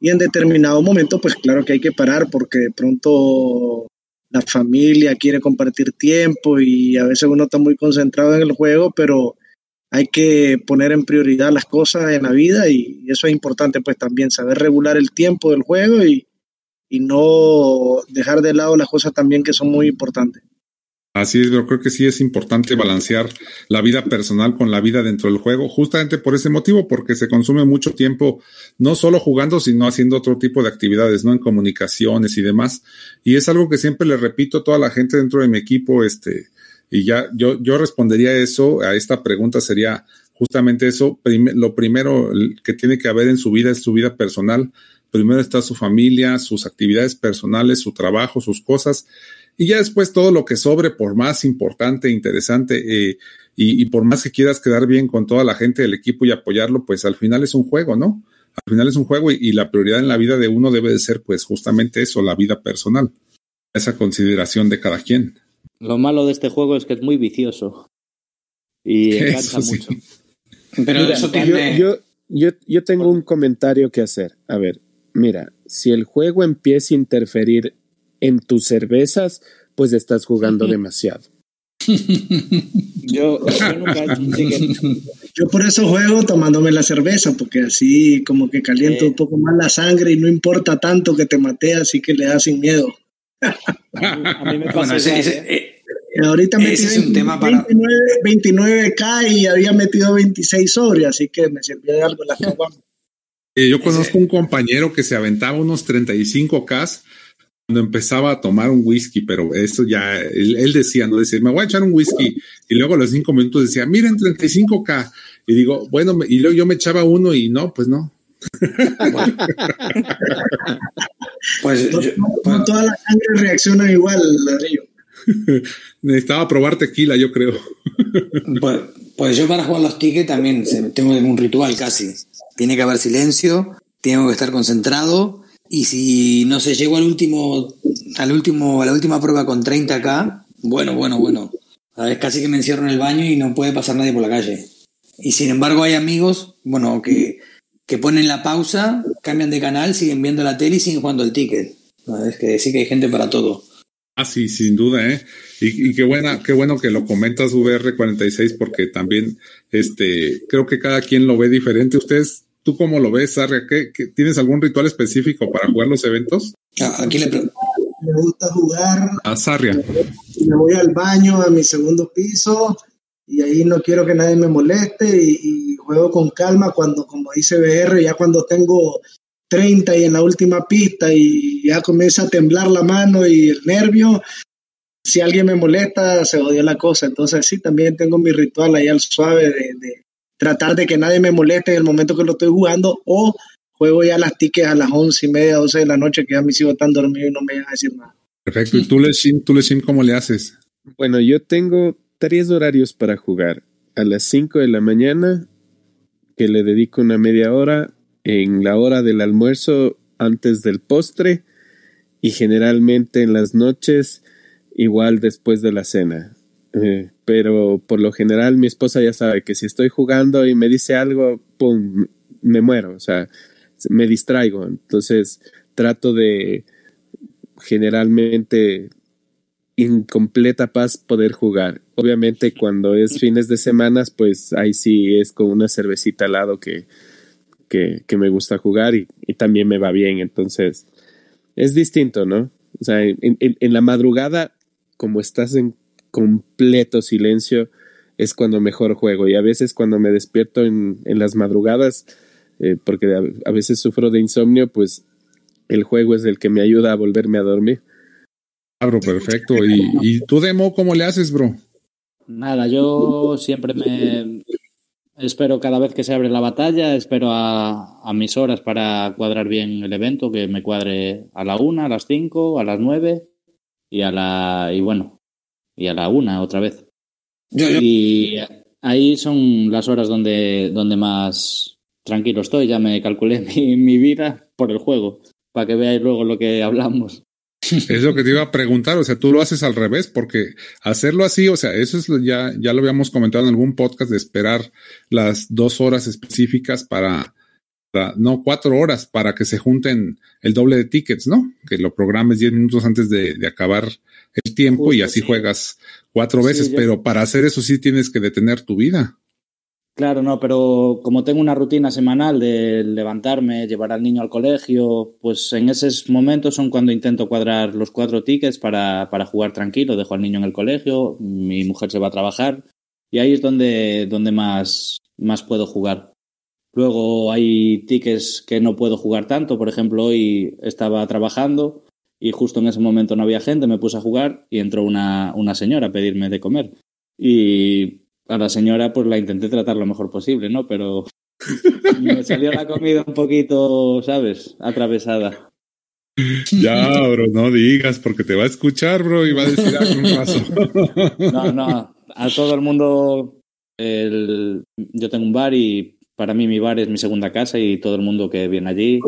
y en determinado momento, pues claro que hay que parar porque de pronto la familia quiere compartir tiempo y a veces uno está muy concentrado en el juego, pero hay que poner en prioridad las cosas en la vida y eso es importante pues también saber regular el tiempo del juego y, y no dejar de lado las cosas también que son muy importantes. Así es, yo creo que sí es importante balancear la vida personal con la vida dentro del juego, justamente por ese motivo, porque se consume mucho tiempo no solo jugando, sino haciendo otro tipo de actividades, ¿no? En comunicaciones y demás. Y es algo que siempre le repito a toda la gente dentro de mi equipo, este, y ya yo, yo respondería eso, a esta pregunta sería justamente eso, lo primero que tiene que haber en su vida es su vida personal. Primero está su familia, sus actividades personales, su trabajo, sus cosas y ya después todo lo que sobre, por más importante, interesante eh, y, y, por más que quieras quedar bien con toda la gente del equipo y apoyarlo, pues al final es un juego, ¿no? Al final es un juego y, y la prioridad en la vida de uno debe de ser pues justamente eso, la vida personal, esa consideración de cada quien. Lo malo de este juego es que es muy vicioso y encanta sí. mucho. Pero mira, eso tiene... yo, yo, yo, yo tengo un comentario que hacer. A ver, mira, si el juego empieza a interferir en tus cervezas, pues estás jugando demasiado. yo, yo, nunca yo por eso juego tomándome la cerveza, porque así como que caliento eh. un poco más la sangre y no importa tanto que te mate, así que le da sin miedo. a, mí, me pasa bueno, ese, ese, eh, Ahorita metí es 29, tema para... 29, k y había metido 26 sobre, así que me sirvió de algo la eh, Yo conozco un compañero que se aventaba unos 35K cuando empezaba a tomar un whisky, pero eso ya, él, él, decía, no decía, me voy a echar un whisky, y luego a los cinco minutos decía, miren, 35K, y digo, bueno, y luego yo me echaba uno y no, pues no. pues, no, yo, no, toda la sangre reacciona igual, ladrillo. Necesitaba probar tequila, yo creo. pues, pues, yo para jugar los tickets también tengo un ritual casi. Tiene que haber silencio, tengo que estar concentrado y si no se llegó al último, al último, a la última prueba con 30k, bueno, bueno, bueno. A ver, casi que me encierro en el baño y no puede pasar nadie por la calle. Y sin embargo hay amigos, bueno, que, que ponen la pausa, cambian de canal, siguen viendo la tele y siguen jugando el ticket. Es que sí que hay gente para todo. Ah, sí, sin duda, ¿eh? Y, y, qué buena, qué bueno que lo comentas VR46 porque también, este, creo que cada quien lo ve diferente. Ustedes ¿tú cómo lo ves, Sarria? ¿Qué, tienes algún ritual específico para jugar los eventos? Aquí le Me gusta jugar. A Sarria. Me voy al baño, a mi segundo piso, y ahí no quiero que nadie me moleste y, juego con calma cuando, como dice BR, ya cuando tengo 30 y en la última pista y ya comienza a temblar la mano y el nervio, si alguien me molesta, se odia la cosa. Entonces sí, también tengo mi ritual ahí al suave de, tratar de que nadie me moleste en el momento que lo estoy jugando o juego ya las tickets a las once y media, doce de la noche que ya mis hijos están dormidos y no me van a decir nada. Perfecto. ¿Y tú, Leshim, tú, cómo le haces? Bueno, yo tengo tres horarios para jugar. A las 5 de la mañana, que le dedico una media hora, en la hora del almuerzo antes del postre y generalmente en las noches igual después de la cena. Eh, pero por lo general mi esposa ya sabe que si estoy jugando y me dice algo, ¡pum!, me muero, o sea, me distraigo. Entonces trato de generalmente en completa paz poder jugar. Obviamente cuando es fines de semanas, pues ahí sí es con una cervecita al lado que, que, me gusta jugar y, también me va bien. Entonces es distinto, ¿no? O sea, en, en la madrugada como estás en completo silencio, es cuando mejor juego. Y a veces cuando me despierto en, las madrugadas, eh, porque a, veces sufro de insomnio, pues el juego es el que me ayuda a volverme a dormir. Ah, bro, perfecto. ¿Y, ¿Y tú, Demo, cómo le haces, bro? Nada, yo siempre me espero cada vez que se abre la batalla, espero a, a, mis horas para cuadrar bien el evento, que me cuadre a la una, a las cinco, a las nueve y a la y bueno y a la una otra vez. Y ahí son las horas donde donde más tranquilo estoy. Ya me calculé mi, mi vida por el juego para que veáis luego lo que hablamos. Es lo que te iba a preguntar, o sea, tú lo haces al revés, porque hacerlo así, o sea, eso es ya, ya lo habíamos comentado en algún podcast de esperar las dos horas específicas para, no, cuatro horas para que se junten el doble de tickets, ¿no? Que lo programes diez minutos antes de, acabar el tiempo y así juegas cuatro veces, pero para hacer eso sí tienes que detener tu vida. Claro, no, pero como tengo una rutina semanal de levantarme, llevar al niño al colegio, pues en esos momentos son cuando intento cuadrar los cuatro tickets para, para jugar tranquilo. Dejo al niño en el colegio, mi mujer se va a trabajar y ahí es donde, donde más, más puedo jugar. Luego hay tickets que no puedo jugar tanto. Por ejemplo, hoy estaba trabajando y justo en ese momento no había gente, me puse a jugar y entró una, una señora a pedirme de comer. Y a la señora pues la intenté tratar lo mejor posible, ¿no? Pero me salió la comida un poquito, ¿sabes? Atravesada. Ya, bro, no digas porque te va a escuchar, bro, y va a decir algún paso. No, no, a todo el mundo, el, yo tengo un bar y para mí mi bar es mi segunda casa y todo el mundo que viene allí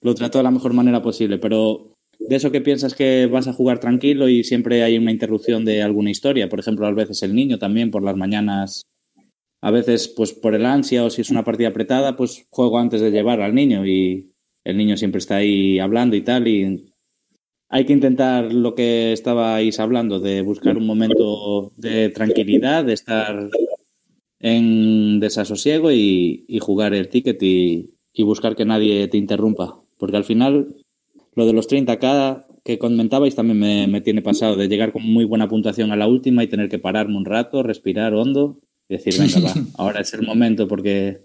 lo trato de la mejor manera posible, pero de eso que piensas que vas a jugar tranquilo y siempre hay una interrupción de alguna historia, por ejemplo, a veces el niño también por las mañanas, a veces pues por el ansia o si es una partida apretada, pues juego antes de llevar al niño y el niño siempre está ahí hablando y tal y hay que intentar lo que estabais hablando, de buscar un momento de tranquilidad, de estar en desasosiego y, jugar el ticket y, buscar que nadie te interrumpa. Porque al final, lo de los 30k que comentabais también me, tiene pasado, de llegar con muy buena puntuación a la última y tener que pararme un rato, respirar hondo y decir, venga, va, ahora es el momento porque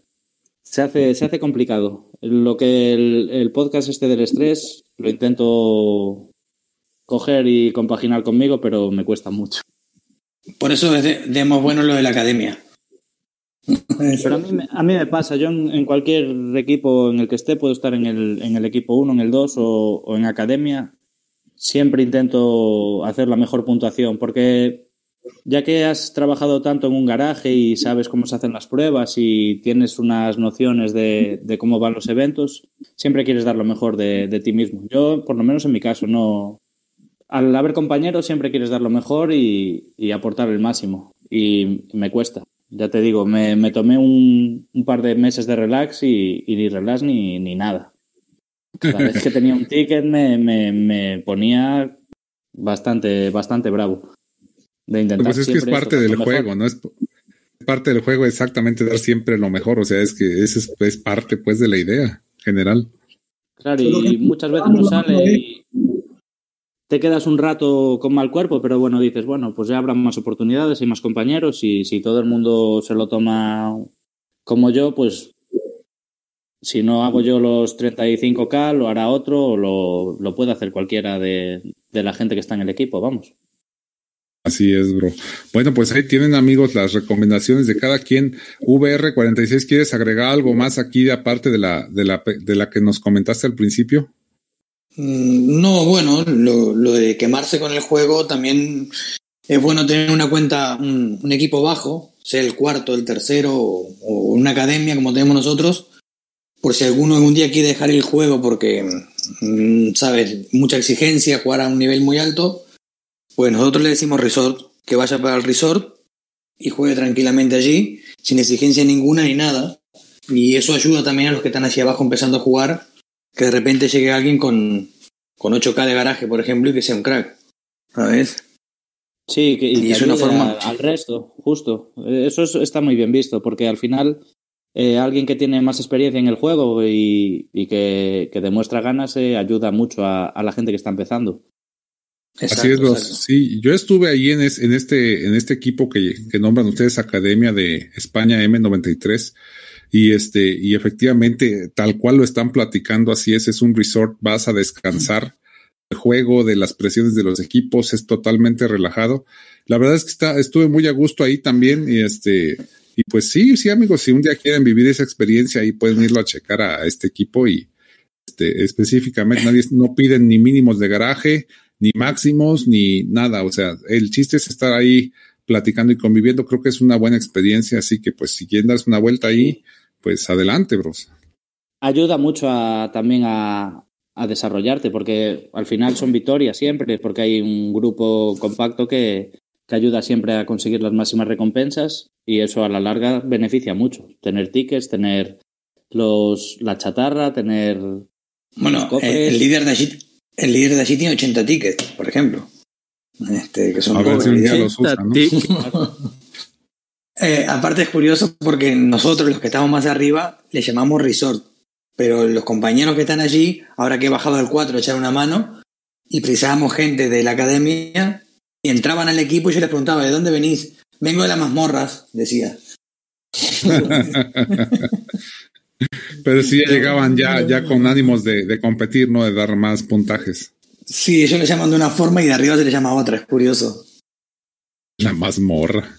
se hace, se hace complicado. Lo que el, el podcast este del estrés lo intento coger y compaginar conmigo, pero me cuesta mucho. Por eso es de, de bueno lo de la academia. Pero a mí, me, a mí me pasa, yo en, cualquier equipo en el que esté, puedo estar en el, en el equipo 1, en el 2 o, o, en academia, siempre intento hacer la mejor puntuación, porque ya que has trabajado tanto en un garaje y sabes cómo se hacen las pruebas y tienes unas nociones de, de cómo van los eventos, siempre quieres dar lo mejor de, de, ti mismo. Yo, por lo menos en mi caso, no... Al haber compañeros siempre quieres dar lo mejor y, y aportar el máximo. Y me cuesta ya te digo, me, me tomé un, un, par de meses de relax y, y ni relax ni, ni, nada. Cada vez que tenía un ticket me, me, me ponía bastante, bastante bravo. De intentar pues es que es parte del juego, ¿no? Es, parte del juego exactamente dar siempre lo mejor, o sea, es que esa es, es parte pues de la idea general. Claro, y muchas veces no sale y te quedas un rato con mal cuerpo, pero bueno, dices, bueno, pues ya habrá más oportunidades y más compañeros y si todo el mundo se lo toma como yo, pues si no hago yo los 35K, lo hará otro o lo, lo puede hacer cualquiera de, de la gente que está en el equipo, vamos. Así es, bro. Bueno, pues ahí tienen amigos las recomendaciones de cada quien. VR46, ¿quieres agregar algo más aquí aparte de la, de la, de la que nos comentaste al principio? Mm, No, bueno, lo, de quemarse con el juego también es bueno tener una cuenta, un, equipo bajo, sea el cuarto, el tercero o, o una academia como tenemos nosotros, por si alguno algún día quiere dejar el juego porque, mm, sabes, mucha exigencia, jugar a un nivel muy alto, pues nosotros le decimos resort, que vaya para el resort y juegue tranquilamente allí, sin exigencia ninguna ni nada. Y eso ayuda también a los que están hacia abajo empezando a jugar, que de repente llegue alguien con, con 8K de garaje, por ejemplo, y que sea un crack. ¿Sabes? Sí, que, y, Y que es una ayude forma- a- al resto, justo. Eso es- está muy bien visto, porque al final eh, alguien que tiene más experiencia en el juego y, y que, que demuestra ganas eh, ayuda mucho a, a la gente que está empezando. Así es, exacto. Sí, yo estuve ahí en, es- en este, en este equipo que, que nombran ustedes Academia de España M93. Y este, y efectivamente, tal cual lo están platicando, así es, es un resort, vas a descansar. El juego, de las presiones de los equipos, es totalmente relajado. La verdad es que está, estuve muy a gusto ahí también, y este, y pues sí, sí, amigos, si un día quieren vivir esa experiencia, ahí pueden irlo a checar a, a este equipo y este, específicamente nadie, no piden ni mínimos de garaje, ni máximos, ni nada. O sea, el chiste es estar ahí platicando y conviviendo. Creo que es una buena experiencia. Así que, pues, si quieren darse una vuelta ahí, pues adelante, bros. Ayuda mucho a, también a, a desarrollarte, porque al final son victorias siempre, porque hay un grupo compacto que, que ayuda siempre a conseguir las máximas recompensas y eso a la larga beneficia mucho. Tener tickets, tener los, la chatarra, tener Bueno, el, líder de allí, el líder de allí tiene 80 tickets, por ejemplo. Este, que son A ver si un día pocos, los usa, ¿no? Eh, aparte es curioso porque nosotros, los que estamos más arriba, le llamamos resort. Pero los compañeros que están allí, ahora que he bajado al 4 a echar una mano, y precisábamos gente de la academia, y entraban al equipo y yo les preguntaba, ¿de dónde venís? Vengo de las mazmorras, decía. Pero sí ya llegaban ya, ya con ánimos de, de competir, ¿no? De dar más puntajes. Sí, ellos le llaman de una forma y de arriba se le llama otra, es curioso. La mazmorra.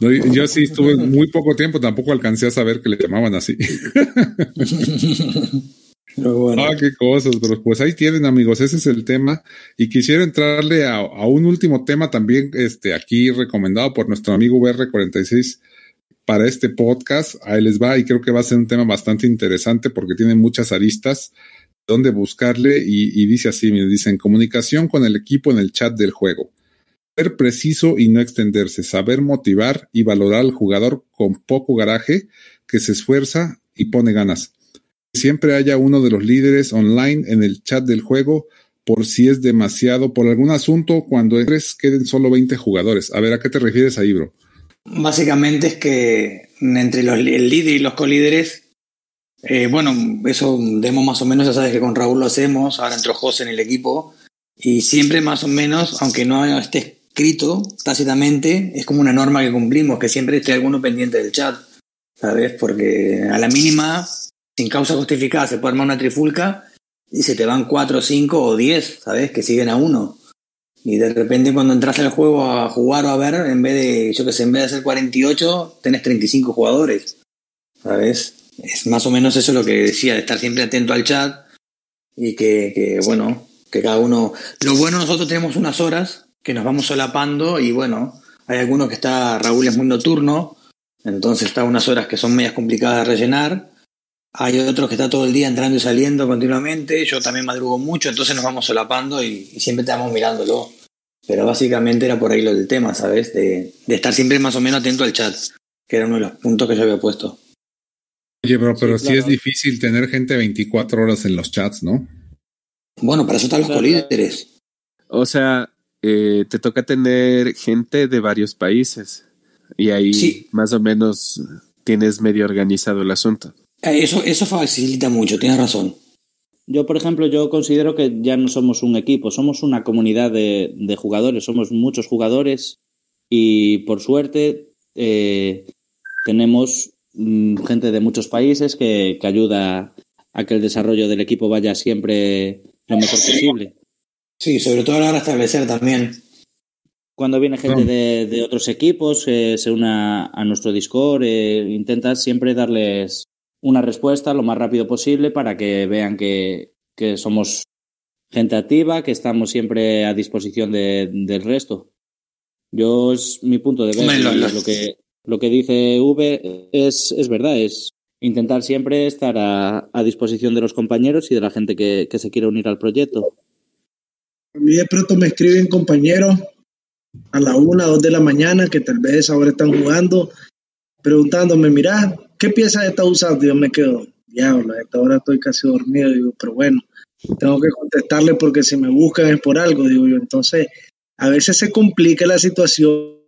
No, yo sí estuve muy poco tiempo, tampoco alcancé a saber que le llamaban así. Bueno. Ah, qué cosas, pero pues ahí tienen, amigos, ese es el tema. Y quisiera entrarle a, a un último tema también, este, aquí recomendado por nuestro amigo VR46 para este podcast. Ahí les va, y creo que va a ser un tema bastante interesante porque tiene muchas aristas donde buscarle. Y, y dice así: me dicen comunicación con el equipo en el chat del juego. Ser preciso y no extenderse, saber motivar y valorar al jugador con poco garaje que se esfuerza y pone ganas siempre haya uno de los líderes online en el chat del juego por si es demasiado, por algún asunto, cuando eres queden solo 20 jugadores. A ver, ¿a qué te refieres ahí, bro? Básicamente es que entre el líder y los colíderes, eh, bueno, eso demo más o menos, ya sabes que con Raúl lo hacemos, ahora entró José en el equipo, y siempre más o menos, aunque no esté escrito tácitamente, es como una norma que cumplimos, que siempre esté alguno pendiente del chat, ¿sabes? Porque a la mínima, sin causa justificada, se puede armar una trifulca y se te van 4, 5 o 10, ¿sabes? Que siguen a uno. Y de repente cuando entras al juego a jugar o a ver, en vez de, yo que sé, en vez de hacer 48, tenés 35 jugadores. ¿Sabes? Es más o menos eso lo que decía, de estar siempre atento al chat y que, que, bueno, que cada uno... Lo bueno, nosotros tenemos unas horas que nos vamos solapando y bueno, hay algunos que está, Raúl es muy nocturno, entonces está unas horas que son medias complicadas de rellenar. Hay otros que está todo el día entrando y saliendo continuamente. Yo también madrugo mucho, entonces nos vamos solapando y, y siempre estamos mirándolo. Pero básicamente era por ahí lo del tema, ¿sabes? De, de estar siempre más o menos atento al chat, que era uno de los puntos que yo había puesto. Oye, bro, pero sí, claro. es difícil tener gente 24 horas en los chats, ¿no? Bueno, para eso están los colíderes. O sea, eh, te toca tener gente de varios países. Y ahí Sí. más o menos tienes medio organizado el asunto. Eh, Eso, eso facilita mucho, tienes razón. Yo, por ejemplo, yo considero que ya no somos un equipo, somos una comunidad de, de jugadores, somos muchos jugadores y por suerte eh, tenemos mm, gente de muchos países que, que ayuda a que el desarrollo del equipo vaya siempre lo mejor posible. Sí, sobre todo a la hora de establecer también. Cuando viene gente de, de otros equipos, eh, se una a nuestro Discord, eh, intentas siempre darles una respuesta lo más rápido posible para que vean que, que somos gente activa, que estamos siempre a disposición de- del resto. Yo es mi punto de ver. Hombre, lo- y lo- lo, que, lo que dice V es, es verdad, es intentar siempre estar a, a disposición de los compañeros y de la gente que, que se quiere unir al proyecto. A mí de pronto me escriben compañeros a la una, dos de la mañana, que tal vez ahora están jugando, preguntándome, mira, ¿qué pieza estás usando? Y yo me quedo, diablo, a esta estoy casi dormido, digo, pero bueno, tengo que contestarle porque si me buscan es por algo, digo yo. Entonces, a veces se complica la situación,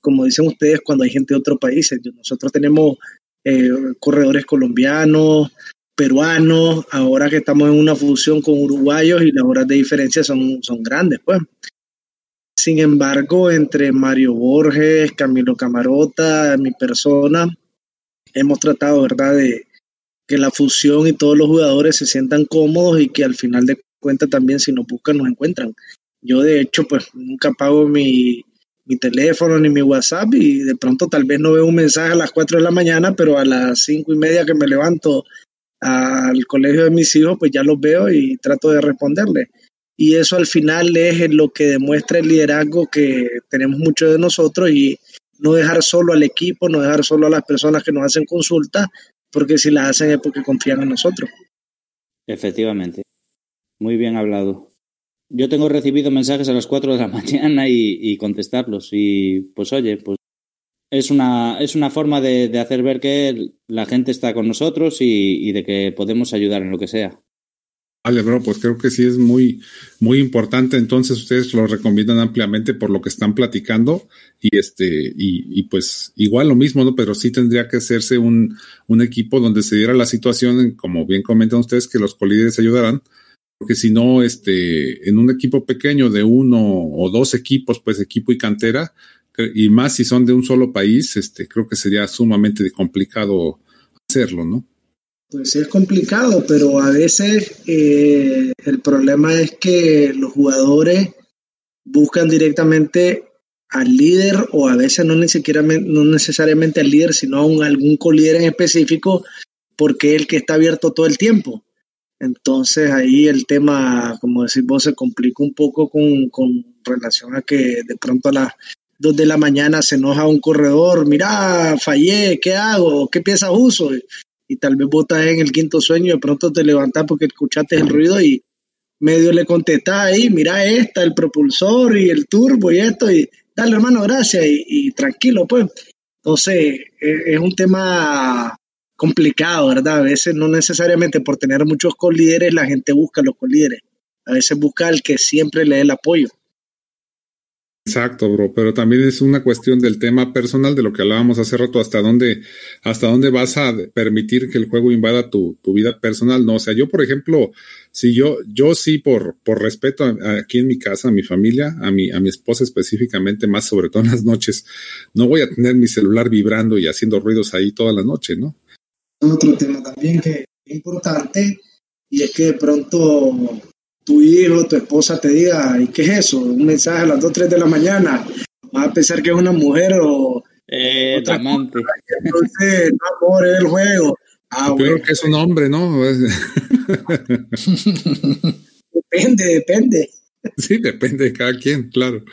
como dicen ustedes, cuando hay gente de otros países. Nosotros tenemos eh, corredores colombianos, peruanos, ahora que estamos en una fusión con uruguayos y las horas de diferencia son, son grandes, pues. Sin embargo, entre Mario Borges, Camilo Camarota, mi persona, hemos tratado, ¿verdad?, de que la fusión y todos los jugadores se sientan cómodos y que al final de cuentas también si nos buscan nos encuentran. Yo de hecho pues nunca pago mi, mi teléfono ni mi WhatsApp y de pronto tal vez no veo un mensaje a las 4 de la mañana, pero a las cinco y media que me levanto al colegio de mis hijos, pues ya los veo y trato de responderle. Y eso al final es lo que demuestra el liderazgo que tenemos muchos de nosotros y no dejar solo al equipo, no dejar solo a las personas que nos hacen consultas, porque si las hacen es porque confían en nosotros. Efectivamente. Muy bien hablado. Yo tengo recibido mensajes a las 4 de la mañana y, y contestarlos. Y pues oye, pues es una, es una forma de, de hacer ver que la gente está con nosotros y, y de que podemos ayudar en lo que sea. Vale, bro, pues creo que sí es muy, muy importante. Entonces ustedes lo recomiendan ampliamente por lo que están platicando y este, y, y pues igual lo mismo, ¿no? Pero sí tendría que hacerse un, un equipo donde se diera la situación, como bien comentan ustedes, que los colíderes ayudarán, porque si no, este, en un equipo pequeño de uno o dos equipos, pues equipo y cantera, y más si son de un solo país, este, creo que sería sumamente complicado hacerlo, ¿no? Pues sí es complicado, pero a veces eh, el problema es que los jugadores buscan directamente al líder o a veces no, ni siquiera, no necesariamente al líder, sino a un, algún colíder en específico porque es el que está abierto todo el tiempo. Entonces ahí el tema, como decís vos, se complica un poco con, con relación a que de pronto las 2 de la mañana se enoja un corredor, mira, fallé, ¿qué hago? ¿Qué piezas uso? y tal vez vos estás en el quinto sueño y de pronto te levantás porque escuchaste el ruido y medio le contestás ahí, mira esta, el propulsor y el turbo y esto, y dale hermano, gracias, y, tranquilo pues. Entonces, es, es un tema complicado, ¿verdad? A veces no necesariamente por tener muchos colíderes la gente busca los colíderes, a veces busca al que siempre le dé el apoyo. Exacto, bro, pero también es una cuestión del tema personal de lo que hablábamos hace rato, hasta dónde, hasta dónde vas a permitir que el juego invada tu, vida personal, ¿no? O sea, yo, por ejemplo, si yo, yo sí, por, por respeto a- aquí en mi casa, a mi familia, a mi, a mi esposa específicamente, más sobre todo en las noches, no voy a tener mi celular vibrando y haciendo ruidos ahí toda la noche, ¿no? Otro tema también que es importante y es que de pronto tu hijo, tu esposa te diga, ¿y qué es eso? Un mensaje a las 2, 3 de la mañana. Vas a pensar que es una mujer o Eh, Otra amante. entonces, no, amor, es el juego. Ah, Yo bueno, creo que es un hombre, ¿no? depende, depende. Sí, depende de cada quien, claro.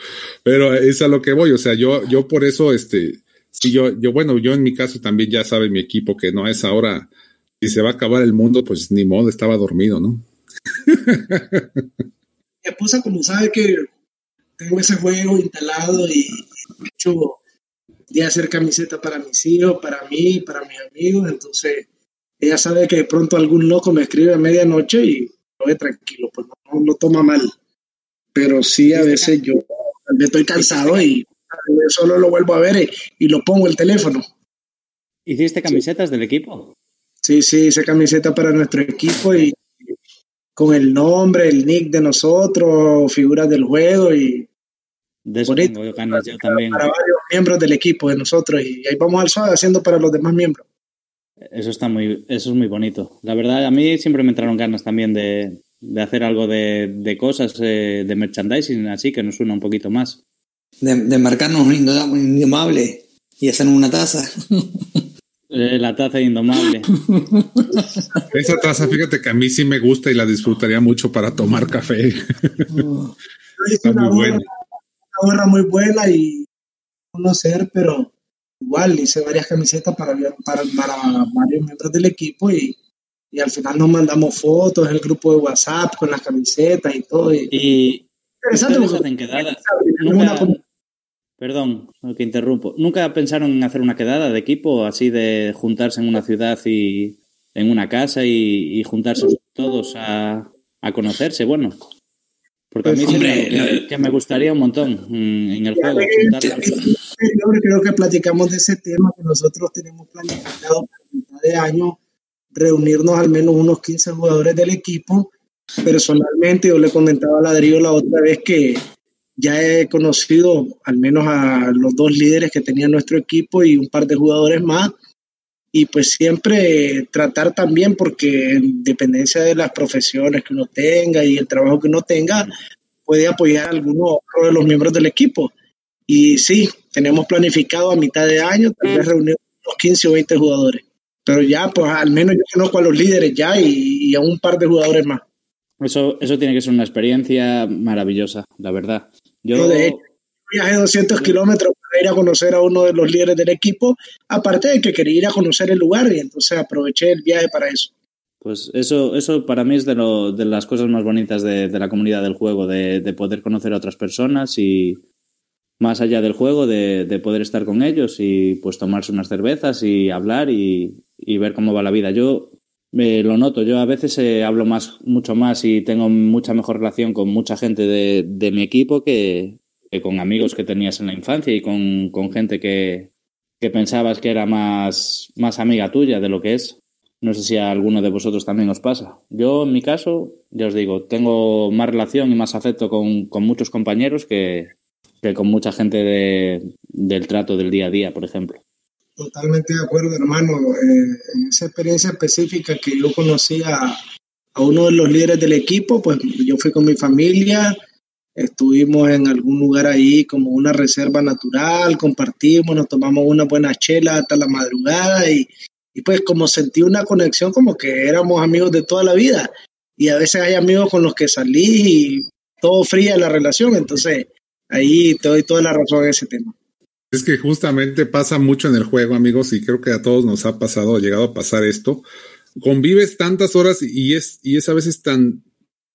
Pero es a lo que voy. O sea, yo, yo por eso, este, sí, yo, yo, bueno, yo en mi caso también ya sabe mi equipo que no es ahora, si se va a acabar el mundo, pues ni modo, estaba dormido, ¿no? Mi esposa, como sabe que tengo ese juego instalado y hecho de hacer camiseta para mis hijos, para mí, para mis amigos, entonces ella sabe que de pronto algún loco me escribe a medianoche y lo ve tranquilo, pues no, no toma mal. Pero sí, a veces yo estoy cansado y solo lo vuelvo a ver y, lo pongo el teléfono. ¿Hiciste camisetas del equipo? Sí, sí, hice camiseta para nuestro equipo y con el nombre, el nick de nosotros, figuras del juego y de eso tengo ganas yo también. Para varios miembros del equipo de nosotros y ahí vamos al suave haciendo para los demás miembros. Eso está muy, eso es muy bonito. La verdad, a mí siempre me entraron ganas también de, de hacer algo de, de cosas eh, de merchandising, así que nos suena un poquito más. De, de marcarnos un indomable y hacer una taza. Eh, la taza indomable. Esa taza, fíjate que a mí sí me gusta y la disfrutaría mucho para tomar café. Está muy buena. Una gorra muy buena y conocer, pero igual hice varias camisetas para, para, para varios miembros del equipo y, y, al final nos mandamos fotos en el grupo de WhatsApp con las camisetas y todo. Y, y hacen quedadas. Perdón, que interrumpo. ¿Nunca pensaron en hacer una quedada de equipo, así de juntarse en una ciudad y en una casa y, y juntarse todos a, a conocerse? Bueno, porque a mí pues, que, me gustaría un montón en el juego. Yo creo que platicamos de ese tema, que nosotros tenemos planificado para mitad de año reunirnos al menos unos 15 jugadores del equipo. Personalmente, yo le comentaba a Ladrillo la otra vez que ya he conocido al menos a los dos líderes que tenía nuestro equipo y un par de jugadores más. Y pues siempre tratar también, porque en dependencia de las profesiones que uno tenga y el trabajo que uno tenga, puede apoyar a alguno de los miembros del equipo. Y sí, tenemos planificado a mitad de año tal vez reunir unos 15 o 20 jugadores. Pero ya, pues al menos yo conozco a los líderes ya y, a un par de jugadores más. Eso, eso tiene que ser una experiencia maravillosa, la verdad. Yo, de hecho, viajé 200 kilómetros para ir a conocer a uno de los líderes del equipo, aparte de que quería ir a conocer el lugar y entonces aproveché el viaje para eso. Pues eso, eso para mí es de, lo, de las cosas más bonitas de, de la comunidad del juego, de, de, poder conocer a otras personas y, más allá del juego, de, de, poder estar con ellos y pues tomarse unas cervezas y hablar y, y ver cómo va la vida. Yo eh, lo noto, yo a veces eh, hablo más, mucho más y tengo mucha mejor relación con mucha gente de, de mi equipo que, que, con amigos que tenías en la infancia y con, con gente que, que, pensabas que era más, más amiga tuya de lo que es. No sé si a alguno de vosotros también os pasa. Yo, en mi caso, ya os digo, tengo más relación y más afecto con, con muchos compañeros que, que con mucha gente de, del trato del día a día, por ejemplo. Totalmente de acuerdo, hermano. Eh, en esa experiencia específica que yo conocí a, a, uno de los líderes del equipo, pues yo fui con mi familia, estuvimos en algún lugar ahí como una reserva natural, compartimos, nos tomamos una buena chela hasta la madrugada y, y pues como sentí una conexión como que éramos amigos de toda la vida. Y a veces hay amigos con los que salí y todo fría la relación, entonces ahí te doy toda la razón en ese tema. Es que justamente pasa mucho en el juego, amigos, y creo que a todos nos ha pasado, ha llegado a pasar esto. Convives tantas horas y es, y es a veces tan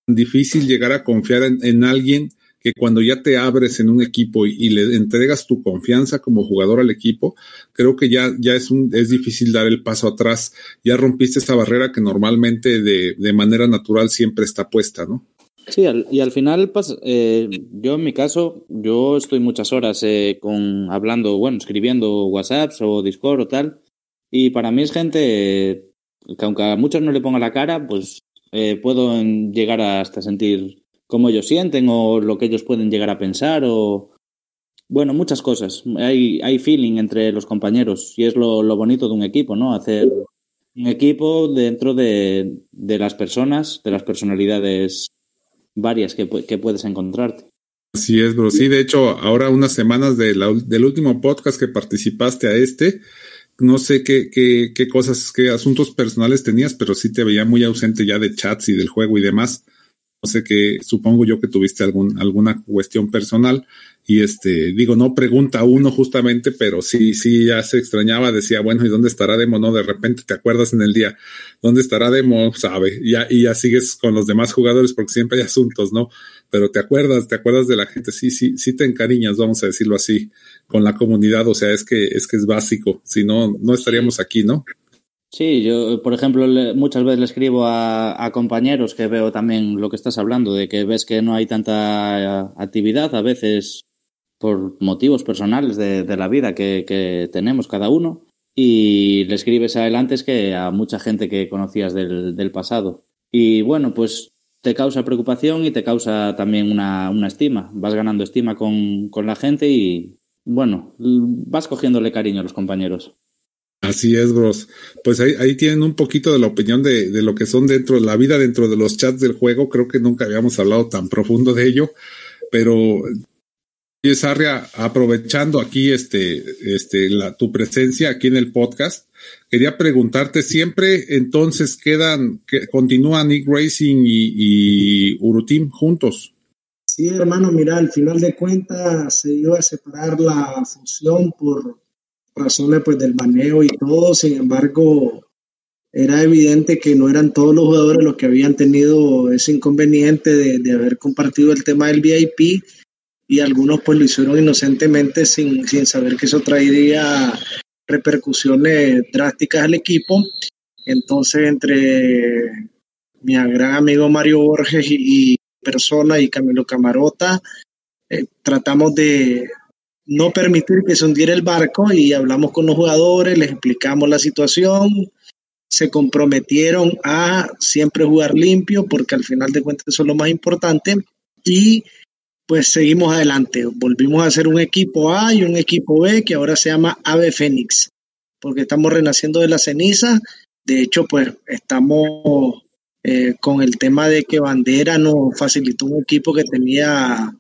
difícil llegar a confiar en, en alguien que cuando ya te abres en un equipo y, y, le entregas tu confianza como jugador al equipo, creo que ya, ya es, un, es difícil dar el paso atrás. Ya rompiste esa barrera que normalmente de, de manera natural siempre está puesta, ¿no? Sí, y al final, pues, eh, yo en mi caso, yo estoy muchas horas eh, con hablando, bueno, escribiendo WhatsApps o Discord o tal, y para mí es gente que aunque a muchos no le ponga la cara, pues eh, puedo llegar hasta sentir cómo ellos sienten o lo que ellos pueden llegar a pensar o, bueno, muchas cosas. Hay, feeling entre los compañeros y es lo, bonito de un equipo, ¿no? Hacer un equipo dentro de, de las personas, de las personalidades varias que, que puedes encontrarte. Así es, bro. Sí, de hecho, ahora unas semanas del último podcast que participaste a este, no sé qué, qué, qué cosas, qué asuntos personales tenías, pero sí te veía muy ausente ya de chats y del juego y demás. No sé qué, supongo yo que tuviste algún, alguna cuestión personal y este, digo, no pregunta uno justamente, pero sí, sí, ya se extrañaba, decía, bueno, ¿y dónde estará Demo? No, de repente te acuerdas en el día, ¿dónde estará Demo? Sabe, ya, y ya sigues con los demás jugadores porque siempre hay asuntos, ¿no? Pero te acuerdas, te acuerdas de la gente, sí, sí, sí te encariñas, vamos a decirlo así, con la comunidad, o sea, es que, es que es básico, si no, no estaríamos aquí, ¿no? Sí, yo, por ejemplo, muchas veces le escribo a, compañeros que veo también lo que estás hablando, de que ves que no hay tanta actividad, a veces por motivos personales de, la vida que, tenemos cada uno y le escribes a él antes que a mucha gente que conocías del, pasado. Y bueno, pues te causa preocupación y te causa también una, estima. Vas ganando estima con, la gente y bueno, vas cogiéndole cariño a los compañeros. Así es, bros. Pues ahí, ahí tienen un poquito de la opinión de, de, lo que son dentro de la vida, dentro de los chats del juego. Creo que nunca habíamos hablado tan profundo de ello, pero Sarria, aprovechando aquí este, este, la, tu presencia aquí en el podcast, quería preguntarte, ¿siempre entonces quedan, que continúan Nick Racing y, y Urutim juntos? Sí, hermano, mira, al final de cuentas se iba a separar la fusión por razones pues del baneo y todo, sin embargo, era evidente que no eran todos los jugadores los que habían tenido ese inconveniente de, de haber compartido el tema del VIP y algunos pues lo hicieron inocentemente sin, sin saber que eso traería repercusiones drásticas al equipo. Entonces, entre mi gran amigo Mario Borges y, persona y Camilo Camarota, eh, tratamos de no permitir que se hundiera el barco y hablamos con los jugadores, les explicamos la situación, se comprometieron a siempre jugar limpio porque al final de cuentas eso es lo más importante y pues seguimos adelante. Volvimos a hacer un equipo A y un equipo B que ahora se llama Ave Fénix, porque estamos renaciendo de la ceniza. De hecho, pues estamos eh, con el tema de que Bandera nos facilitó un equipo que tenía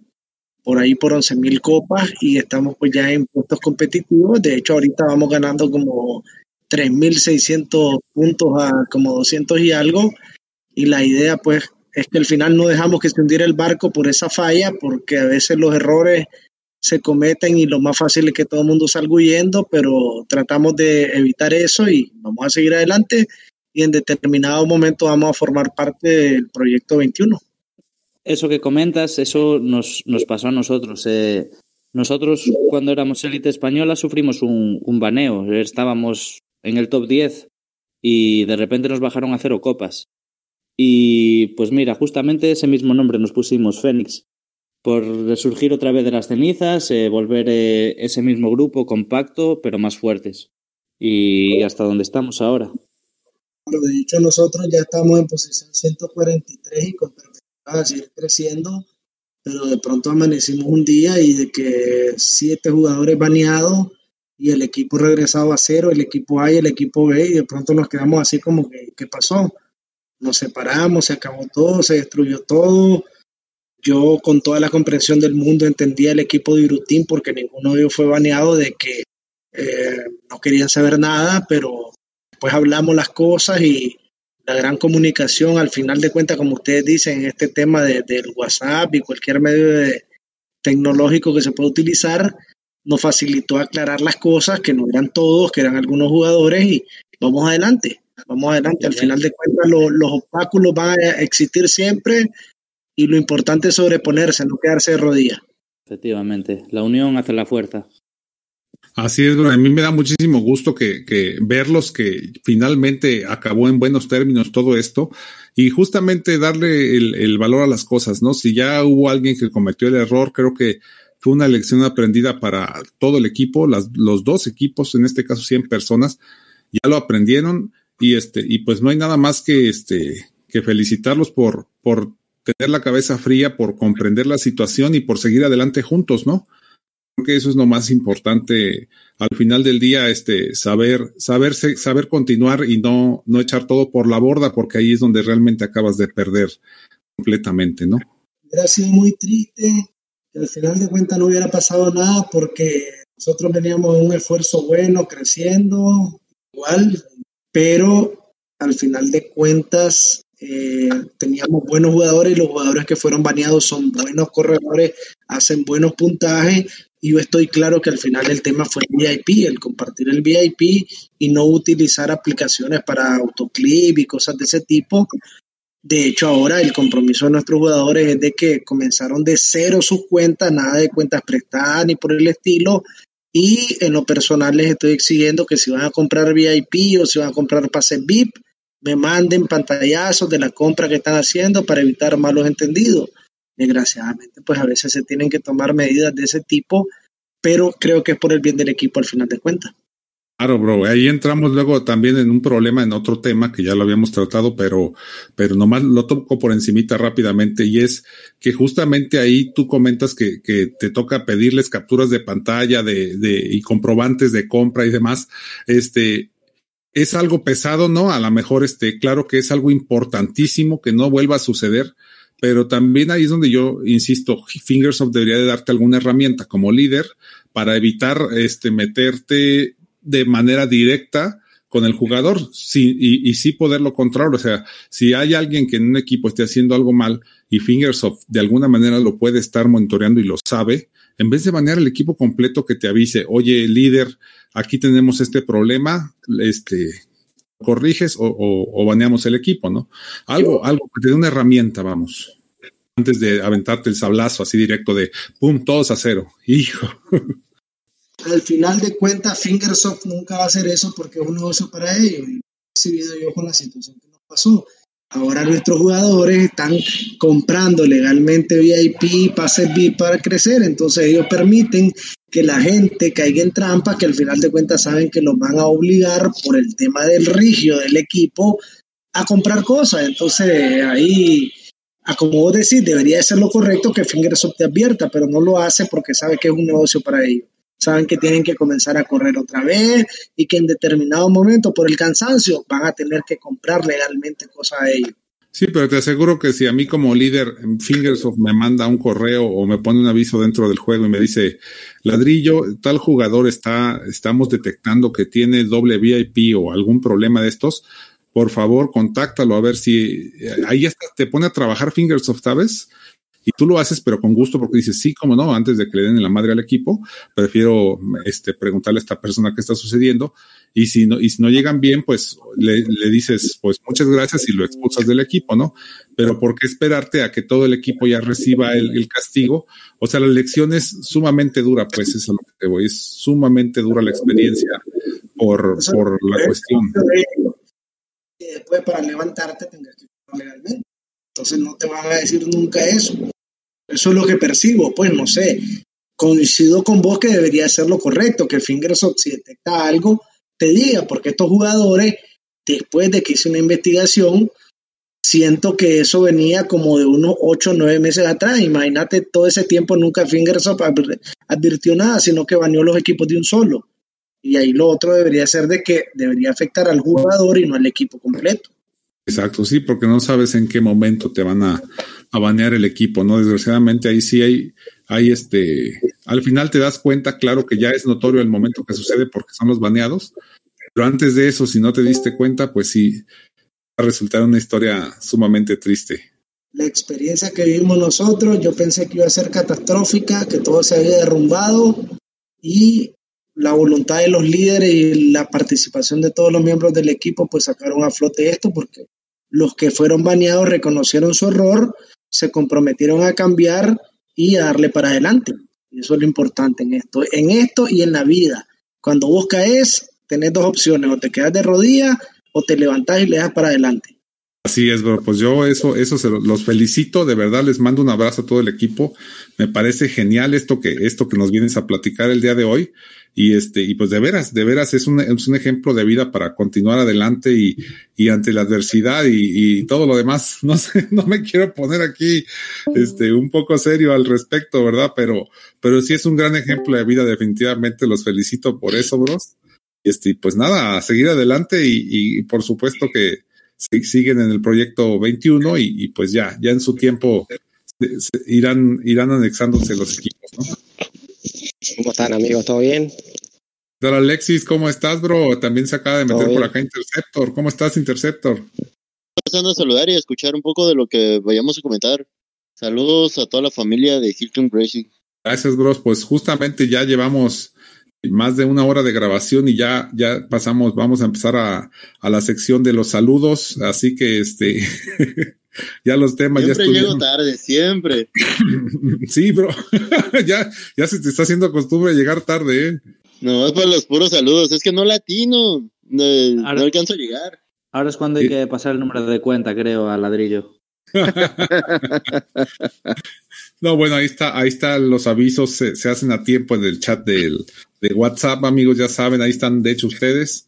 por ahí por 11 mil copas y estamos pues ya en puestos competitivos. De hecho, ahorita vamos ganando como 3.600 puntos a como 200 y algo. Y la idea pues es que al final no dejamos que se hundiera el barco por esa falla, porque a veces los errores se cometen y lo más fácil es que todo el mundo salga huyendo, pero tratamos de evitar eso y vamos a seguir adelante y en determinado momento vamos a formar parte del proyecto 21. Eso que comentas, eso nos, nos pasó a nosotros. Eh, nosotros cuando éramos élite española sufrimos un, baneo, estábamos en el top 10 y de repente nos bajaron a cero copas. Y pues mira, justamente ese mismo nombre nos pusimos Fénix, por resurgir otra vez de las cenizas, eh, volver eh, ese mismo grupo compacto, pero más fuertes. Y hasta donde estamos ahora. de hecho, nosotros ya estamos en posición 143 y con de seguir creciendo, pero de pronto amanecimos un día y de que siete jugadores baneados y el equipo regresado a cero, el equipo A y el equipo B, y de pronto nos quedamos así como que, ¿qué pasó? nos separamos, se acabó todo, se destruyó todo. Yo con toda la comprensión del mundo entendía el equipo de Irutín porque ninguno de ellos fue baneado de que eh, no querían saber nada, pero después hablamos las cosas y la gran comunicación, al final de cuentas, como ustedes dicen, este tema de, del WhatsApp y cualquier medio tecnológico que se pueda utilizar, nos facilitó aclarar las cosas, que no eran todos, que eran algunos jugadores y vamos adelante. Vamos adelante, al final de cuentas los obstáculos van a existir siempre y lo importante es sobreponerse, no quedarse de rodillas. Efectivamente, la unión hace la fuerza. Así es, a mí me da muchísimo gusto que, que, verlos que finalmente acabó en buenos términos todo esto y justamente darle el, el, valor a las cosas, ¿no? Si ya hubo alguien que cometió el error, creo que fue una lección aprendida para todo el equipo, las, los dos equipos, en este caso 100 personas, ya lo aprendieron y este, y pues no hay nada más que este, que felicitarlos por, por tener la cabeza fría, por comprender la situación y por seguir adelante juntos, ¿no? Creo que eso es lo más importante al final del día, este, saber, saberse, saber continuar y no, no echar todo por la borda, porque ahí es donde realmente acabas de perder completamente, ¿no? Hubiera sido muy triste que al final de cuentas no hubiera pasado nada porque nosotros veníamos de un esfuerzo bueno, creciendo, igual, pero al final de cuentas eh, teníamos buenos jugadores los jugadores que fueron baneados son buenos corredores, hacen buenos puntajes y yo estoy claro que al final el tema fue el VIP, el compartir el VIP y no utilizar aplicaciones para autoclip y cosas de ese tipo. De hecho, ahora el compromiso de nuestros jugadores es de que comenzaron de cero sus cuentas, nada de cuentas prestadas ni por el estilo, y en lo personal les estoy exigiendo que si van a comprar VIP o si van a comprar pase VIP, me manden pantallazos de la compra que están haciendo para evitar malos entendidos. Desgraciadamente, pues a veces se tienen que tomar medidas de ese tipo, pero creo que es por el bien del equipo al final de cuentas. Claro, bro. Ahí entramos luego también en un problema en otro tema que ya lo habíamos tratado, pero, pero nomás lo toco por encimita rápidamente y es que justamente ahí tú comentas que, que te toca pedirles capturas de pantalla de, de, y comprobantes de compra y demás. Este, es algo pesado, ¿no? A lo mejor, este, claro que es algo importantísimo que no vuelva a suceder, pero también ahí es donde yo insisto, Fingersoft debería de darte alguna herramienta como líder para evitar, este, meterte de manera directa con el jugador sí, y, y, sí poderlo controlar. O sea, si hay alguien que en un equipo esté haciendo algo mal y Fingersoft de alguna manera lo puede estar monitoreando y lo sabe, en vez de banear el equipo completo que te avise, oye, líder, aquí tenemos este problema, este, corriges o, o, o baneamos el equipo, ¿no? Algo, algo que te dé una herramienta, vamos. Antes de aventarte el sablazo así directo de, ¡pum!, todos a cero. Hijo. al final de cuentas, Fingersoft nunca va a hacer eso porque es un negocio para ellos. Y he recibido yo con la situación que nos pasó. Ahora nuestros jugadores están comprando legalmente VIP, pases VIP para crecer, entonces ellos permiten que la gente caiga en trampas que al final de cuentas saben que los van a obligar por el tema del rigio del equipo a comprar cosas. Entonces ahí, a como vos decís, debería ser lo correcto que Fingersoft te advierta, pero no lo hace porque sabe que es un negocio para ellos saben que tienen que comenzar a correr otra vez y que en determinado momento por el cansancio van a tener que comprar legalmente cosas a ellos. Sí, pero te aseguro que si a mí como líder Fingersoft me manda un correo o me pone un aviso dentro del juego y me dice, ladrillo, tal jugador está, estamos detectando que tiene doble VIP o algún problema de estos, por favor, contáctalo a ver si ahí hasta te pone a trabajar Fingersoft, ¿sabes? Y tú lo haces, pero con gusto, porque dices, sí, como no, antes de que le den la madre al equipo, prefiero este, preguntarle a esta persona qué está sucediendo. Y si no, y si no llegan bien, pues le, le dices, pues muchas gracias y lo expulsas del equipo, ¿no? Pero ¿por qué esperarte a que todo el equipo ya reciba el, el castigo? O sea, la lección es sumamente dura, pues eso es lo que te voy, es sumamente dura la experiencia por, por la cuestión. Después para levantarte tendrás que legalmente. Entonces no te van a decir nunca eso. Eso es lo que percibo, pues no sé. Coincido con vos que debería ser lo correcto, que Fingersoft si detecta algo, te diga, porque estos jugadores, después de que hice una investigación, siento que eso venía como de unos 8 o 9 meses atrás. Imagínate, todo ese tiempo nunca Fingersoft advirtió nada, sino que baneó los equipos de un solo. Y ahí lo otro debería ser de que debería afectar al jugador y no al equipo completo. Exacto, sí, porque no sabes en qué momento te van a, banear el equipo, ¿no? Desgraciadamente ahí sí hay, hay este, al final te das cuenta, claro que ya es notorio el momento que sucede porque son los baneados, pero antes de eso, si no te diste cuenta, pues sí, va a resultar una historia sumamente triste. La experiencia que vivimos nosotros, yo pensé que iba a ser catastrófica, que todo se había derrumbado y la voluntad de los líderes y la participación de todos los miembros del equipo pues sacaron a flote esto porque los que fueron baneados reconocieron su error, se comprometieron a cambiar y a darle para adelante. Y eso es lo importante en esto, en esto y en la vida. Cuando vos caes, tenés dos opciones, o te quedas de rodillas o te levantás y le das para adelante. Así es, bro. Pues yo eso, eso se los felicito. De verdad, les mando un abrazo a todo el equipo. Me parece genial esto que, esto que nos vienes a platicar el día de hoy. Y este, y pues de veras, de veras es un, es un ejemplo de vida para continuar adelante y, y ante la adversidad y, y, todo lo demás. No sé, no me quiero poner aquí este un poco serio al respecto, ¿verdad? Pero, pero sí es un gran ejemplo de vida, definitivamente. Los felicito por eso, bros. Este, pues nada, a seguir adelante y, y por supuesto que siguen en el proyecto 21 y, y pues ya, ya en su tiempo se, se irán, irán anexándose los equipos, ¿no? ¿Cómo están amigos? ¿Todo bien? Hola Alexis, ¿cómo estás, bro? También se acaba de meter por acá Interceptor. ¿Cómo estás, Interceptor? Pasando a saludar y a escuchar un poco de lo que vayamos a comentar. Saludos a toda la familia de Hilton Racing. Gracias, bros. Pues justamente ya llevamos más de una hora de grabación y ya, ya pasamos, vamos a empezar a, a la sección de los saludos. Así que este ya los temas siempre ya llego tarde, siempre. sí, bro. ya, ya se te está haciendo costumbre llegar tarde, ¿eh? No, es para los puros saludos. Es que no latino. No, ahora, no alcanzo a llegar. Ahora es cuando hay que pasar el número de cuenta, creo, al ladrillo. No, bueno, ahí está, ahí están los avisos, se, se hacen a tiempo en el chat del, de WhatsApp, amigos, ya saben, ahí están, de hecho, ustedes.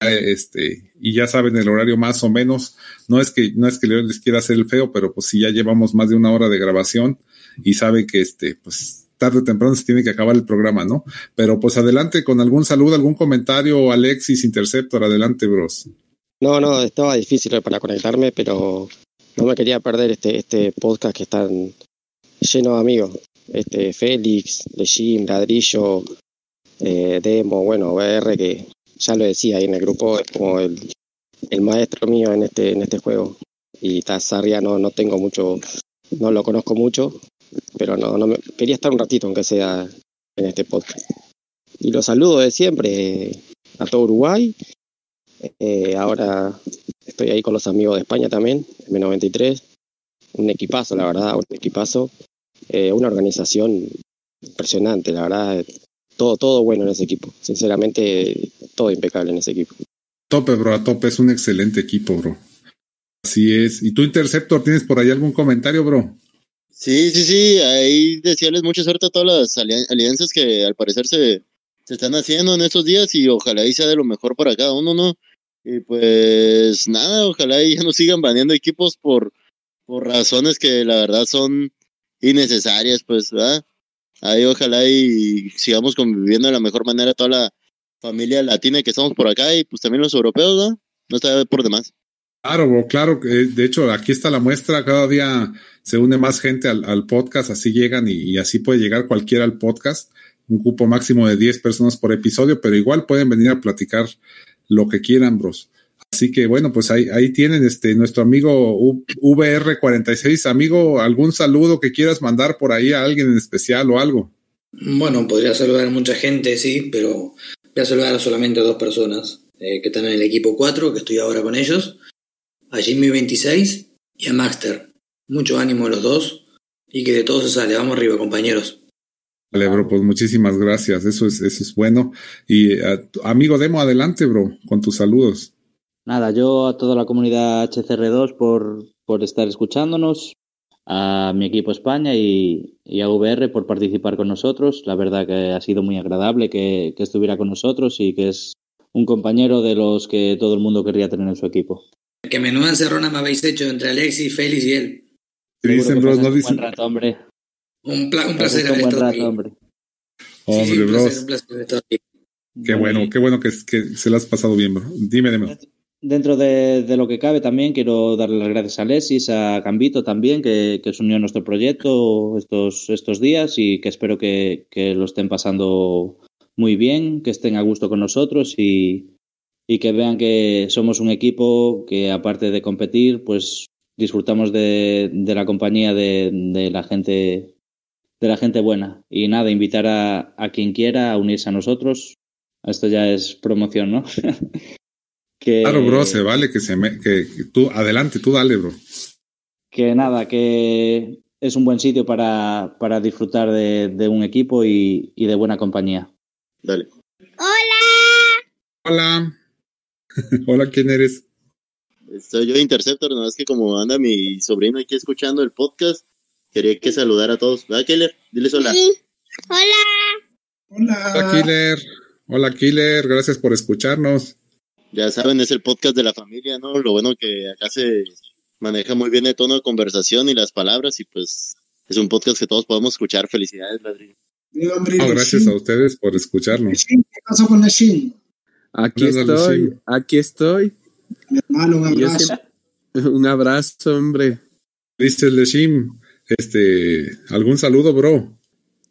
Eh, este, y ya saben el horario más o menos. No es que, no es que les quiera hacer el feo, pero pues si ya llevamos más de una hora de grabación y saben que este, pues tarde o temprano se tiene que acabar el programa, ¿no? Pero pues adelante con algún saludo, algún comentario, Alexis Interceptor, adelante, bros. No, no, estaba difícil para conectarme, pero no me quería perder este, este podcast que están lleno de amigos. Este, Félix, Lejim, Ladrillo, eh, Demo, bueno, VR, que ya lo decía ahí en el grupo, es como el, maestro mío en este, en este juego. Y Tazaria no, no tengo mucho, no lo conozco mucho, pero no, no me, quería estar un ratito, aunque sea en este podcast. Y los saludo de siempre a todo Uruguay. Eh, ahora estoy ahí con los amigos de España también, M93. Un equipazo, la verdad, un equipazo. Eh, una organización impresionante, la verdad. Todo, todo bueno en ese equipo. Sinceramente, todo impecable en ese equipo. Tope, bro, a tope. Es un excelente equipo, bro. Así es. ¿Y tú, Interceptor, tienes por ahí algún comentario, bro? Sí, sí, sí, ahí desearles mucha suerte a todas las alianzas que al parecer se, se están haciendo en estos días y ojalá y sea de lo mejor para cada uno, ¿no? Y pues nada, ojalá y ya no sigan baneando equipos por, por razones que la verdad son innecesarias, pues, ¿verdad? Ahí ojalá y sigamos conviviendo de la mejor manera toda la familia latina que estamos por acá y pues también los europeos, ¿no? No está por demás. Claro, bro, claro. De hecho, aquí está la muestra. Cada día se une más gente al, al podcast, así llegan y, y, así puede llegar cualquiera al podcast. Un cupo máximo de 10 personas por episodio, pero igual pueden venir a platicar lo que quieran, bros. Así que bueno, pues ahí, ahí tienen este nuestro amigo VR46. Amigo, ¿algún saludo que quieras mandar por ahí a alguien en especial o algo? Bueno, podría saludar a mucha gente, sí, pero voy a saludar solamente a dos personas eh, que están en el equipo 4, que estoy ahora con ellos, a Jimmy26 y a Maxter. Mucho ánimo a los dos y que de todo se sale. Vamos arriba, compañeros. Vale, bro, pues muchísimas gracias. Eso es, eso es bueno. Y uh, amigo Demo, adelante, bro, con tus saludos. Nada, yo a toda la comunidad HCR2 por, por estar escuchándonos, a mi equipo España y, y, a VR por participar con nosotros. La verdad que ha sido muy agradable que, que estuviera con nosotros y que es un compañero de los que todo el mundo querría tener en su equipo. Que menuda encerrona me habéis hecho entre Alexis, Félix y él. Dicen, bros, no dicen. Un rato, hombre. Un, pla un placer haber estado aquí. hombre. Hombre, sí, sí, un bros. placer, un placer estar aquí. Qué bueno, qué bueno que, que se lo has pasado bien, bro. Dime, dime. Dentro de, de, lo que cabe también quiero darle las gracias a Alexis, a Gambito también, que, que se unió a nuestro proyecto estos, estos días y que espero que, que, lo estén pasando muy bien, que estén a gusto con nosotros y, y que vean que somos un equipo que aparte de competir, pues disfrutamos de, de la compañía de, de, la gente de la gente buena. Y nada, invitar a, a quien quiera a unirse a nosotros. Esto ya es promoción, ¿no? que, claro, bro, se vale que se me, que, que, tú, adelante, tú dale, bro. Que nada, que es un buen sitio para, para disfrutar de, de un equipo y, y, de buena compañía. Dale. Hola. Hola. Hola, ¿quién eres? Soy yo Interceptor, nada más que como anda mi sobrino aquí escuchando el podcast, quería que saludara a todos. ¿Verdad, Killer? Diles hola. Sí. Hola. Hola. Hola, Killer. Hola, Killer. Gracias por escucharnos. Ya saben, es el podcast de la familia, ¿no? Lo bueno que acá se maneja muy bien el tono de conversación y las palabras y pues es un podcast que todos podemos escuchar. Felicidades, Ladrillo. No, gracias a ustedes por escucharnos. ¿Qué pasó con Nashin? Aquí estoy, aquí estoy. Mi hermano, un abrazo. Siempre, un abrazo, hombre. Dice Leshim, este, ¿algún saludo, bro?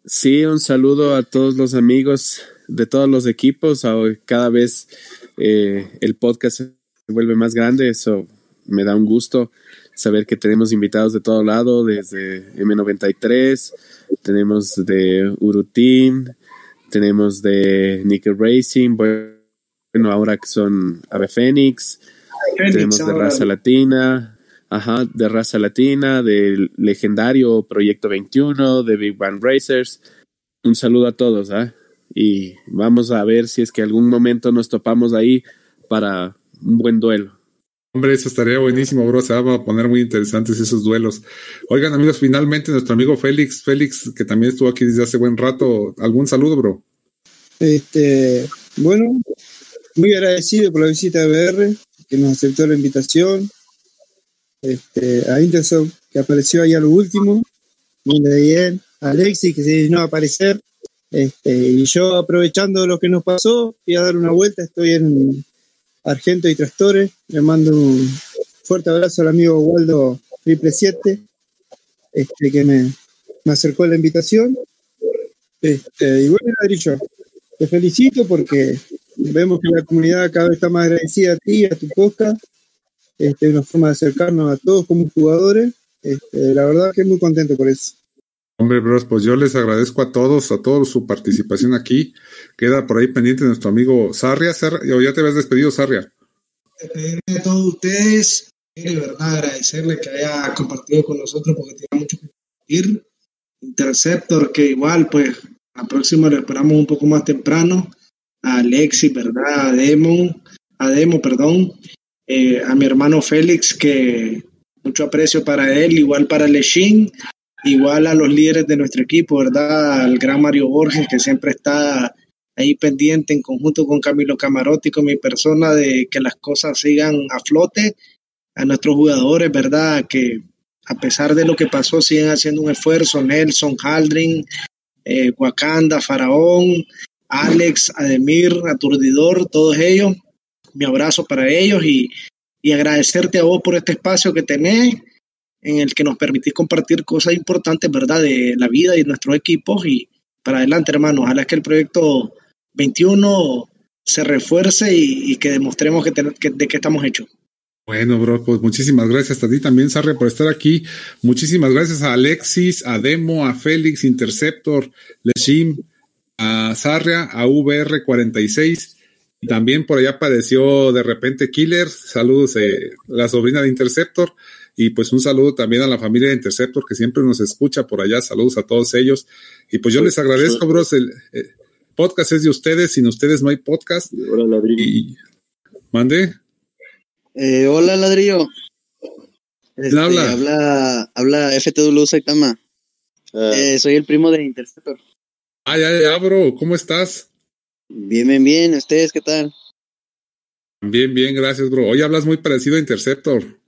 Sí, un saludo a todos los amigos de todos los equipos. Cada vez eh, el podcast se vuelve más grande, eso me da un gusto saber que tenemos invitados de todo lado, desde M93, tenemos de Urutin, tenemos de Nickel Racing, bueno, ahora que son Ave Fénix, tenemos de raza latina, ajá, de raza latina, del legendario Proyecto 21, de Big Bang Racers. Un saludo a todos, ¿ah? ¿eh? Y vamos a ver si es que algún momento nos topamos ahí para un buen duelo. Hombre, eso estaría buenísimo, bro. Se van a poner muy interesantes esos duelos. Oigan, amigos, finalmente nuestro amigo Félix, Félix, que también estuvo aquí desde hace buen rato. ¿Algún saludo, bro? Este, bueno, muy agradecido por la visita de BR, que nos aceptó la invitación. Este, a Intersoft, que apareció ahí a lo último. Muy bien. Alexis, que se dignó a aparecer. Este, y yo, aprovechando lo que nos pasó, fui a dar una vuelta. Estoy en Argento y Trastores. Le mando un fuerte abrazo al amigo Waldo Triple 7, este, que me, me acercó la invitación. Este, y bueno, Ladrillo, te felicito porque vemos que la comunidad cada vez está más agradecida a ti, a tu podcast. Este, una forma de acercarnos a todos como jugadores. Este, la verdad que muy contento por eso. Hombre, bros, pues yo les agradezco a todos, a todos su participación aquí. Queda por ahí pendiente nuestro amigo Sarria. Ya te habías despedido, Sarria. Despedirme de todos ustedes. De verdad agradecerle que haya compartido con nosotros porque tiene mucho que compartir. Interceptor, que igual, pues, la próxima lo esperamos un poco más temprano. A Alexis, ¿verdad? A Demo, perdón. Eh, a mi hermano Félix, que mucho aprecio para él, igual para Leshin, igual a los líderes de nuestro equipo, ¿verdad? Al gran Mario Borges, que siempre está ahí pendiente en conjunto con Camilo Camarotti, con mi persona, de que las cosas sigan a flote. A nuestros jugadores, ¿verdad? Que a pesar de lo que pasó, siguen haciendo un esfuerzo. Nelson, Haldrin, eh, Wakanda, Faraón, Alex, Ademir, Aturdidor, todos ellos. Mi abrazo para ellos y, y agradecerte a vos por este espacio que tenés en el que nos permitís compartir cosas importantes, ¿verdad?, de la vida y de nuestros equipos y para adelante, hermano. Ojalá que el proyecto 21 se refuerce y, que demostremos que, ten, que, de qué estamos hechos. Bueno, bro, pues muchísimas gracias a ti también, Sarre, por estar aquí. Muchísimas gracias a Alexis, a Demo, a Félix, Interceptor, Leshim, a Sarria, a VR46. Y también por allá apareció de repente Killer. Saludos, eh, la sobrina de Interceptor. Y pues un saludo también a la familia de Interceptor que siempre nos escucha por allá. Saludos a todos ellos. Y pues yo les agradezco, bros. El, el podcast es de ustedes. Sin ustedes no hay podcast. Hola, ladrillo. Y mande. Eh, hola, ladrillo. Este, habla? habla? Habla FTW Saitama. Ah, Eh, soy el primo de Interceptor. Ah, ya, ya, bro. ¿Cómo estás? Bien, bien, bien. ¿Ustedes qué tal? Bien, bien, gracias, bro. Hoy hablas muy parecido a Interceptor.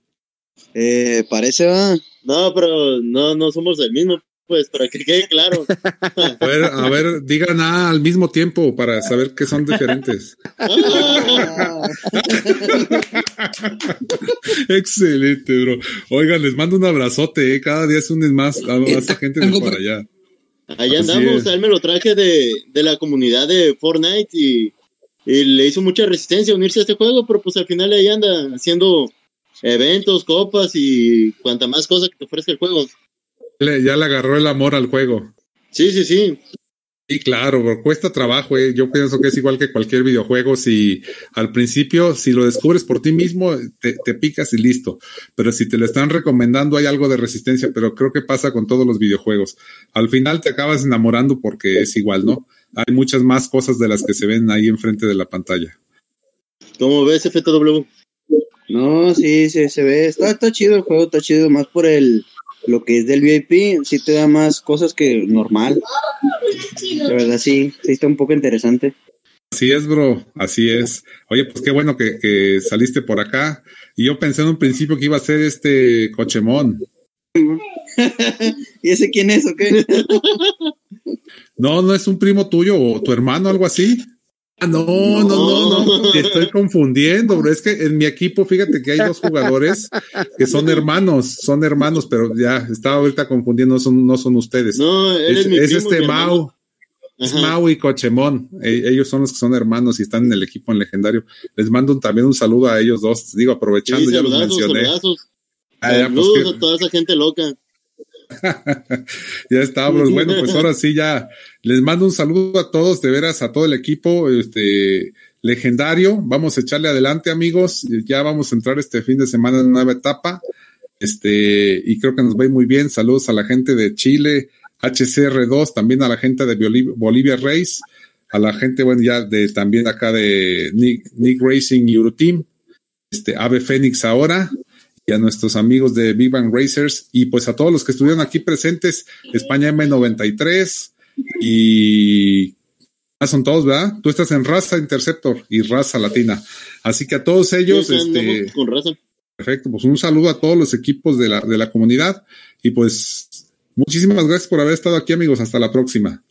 Eh, parece, va. no, pero no, no somos el mismo, pues, para que quede claro. A ver, a ver, digan ah, al mismo tiempo para saber que son diferentes. Excelente, bro. Oigan, les mando un abrazote, ¿eh? cada día es un más, a más gente de por allá. Allá Así andamos, él me lo traje de, de la comunidad de Fortnite y, y le hizo mucha resistencia a unirse a este juego, pero pues al final ahí anda haciendo eventos, copas y cuanta más cosa que te ofrezca el juego. Le- ya le agarró el amor al juego. Sí, sí, sí. Sí, claro, bro, cuesta trabajo, eh. Yo pienso que es igual que cualquier videojuego. Si al principio, si lo descubres por ti mismo, te, te picas y listo. Pero si te lo están recomendando, hay algo de resistencia, pero creo que pasa con todos los videojuegos. Al final te acabas enamorando porque es igual, ¿no? Hay muchas más cosas de las que se ven ahí enfrente de la pantalla. ¿Cómo ves FTW? No, sí, sí, se ve. Está, está chido el juego, está chido. Más por el lo que es del VIP, sí te da más cosas que normal. La verdad, sí, sí está un poco interesante. Así es, bro, así es. Oye, pues qué bueno que, que saliste por acá. Y yo pensé en un principio que iba a ser este Cochemón. ¿Y ese quién es o qué? No, no es un primo tuyo o tu hermano, algo así. Ah, no, no, no, no, te estoy confundiendo, bro. Es que en mi equipo, fíjate que hay dos jugadores que son hermanos, son hermanos, pero ya estaba ahorita confundiendo, no son, no son ustedes. No, es, mi es primo, este mi. Mau, es. Mau y Cochemón. E- ellos son los que son hermanos y están en el equipo en legendario. Les mando también un saludo a ellos dos. Digo, aprovechando, Sí, ya los mencioné. Ah, ya, pues, Saludos que- a toda esa gente loca. ya está, bros. Bueno, pues ahora sí ya les mando un saludo a todos, de veras, a todo el equipo, este legendario. Vamos a echarle adelante, amigos. Ya vamos a entrar este fin de semana en una nueva etapa. Este, y creo que nos va muy bien. Saludos a la gente de Chile, HCR2, también a la gente de Bolivia, Bolivia Race, a la gente, bueno, ya de también acá de Nick, Nick Racing Euroteam. este Ave Fénix ahora y a nuestros amigos de Big Bang Racers y pues a todos los que estuvieron aquí presentes, España M93 y ah, son todos, ¿verdad? Tú estás en Raza Interceptor y Raza Latina. Así que a todos ellos, Sí, este, con raza. perfecto, pues un saludo a todos los equipos de la, de la comunidad y pues muchísimas gracias por haber estado aquí amigos, hasta la próxima.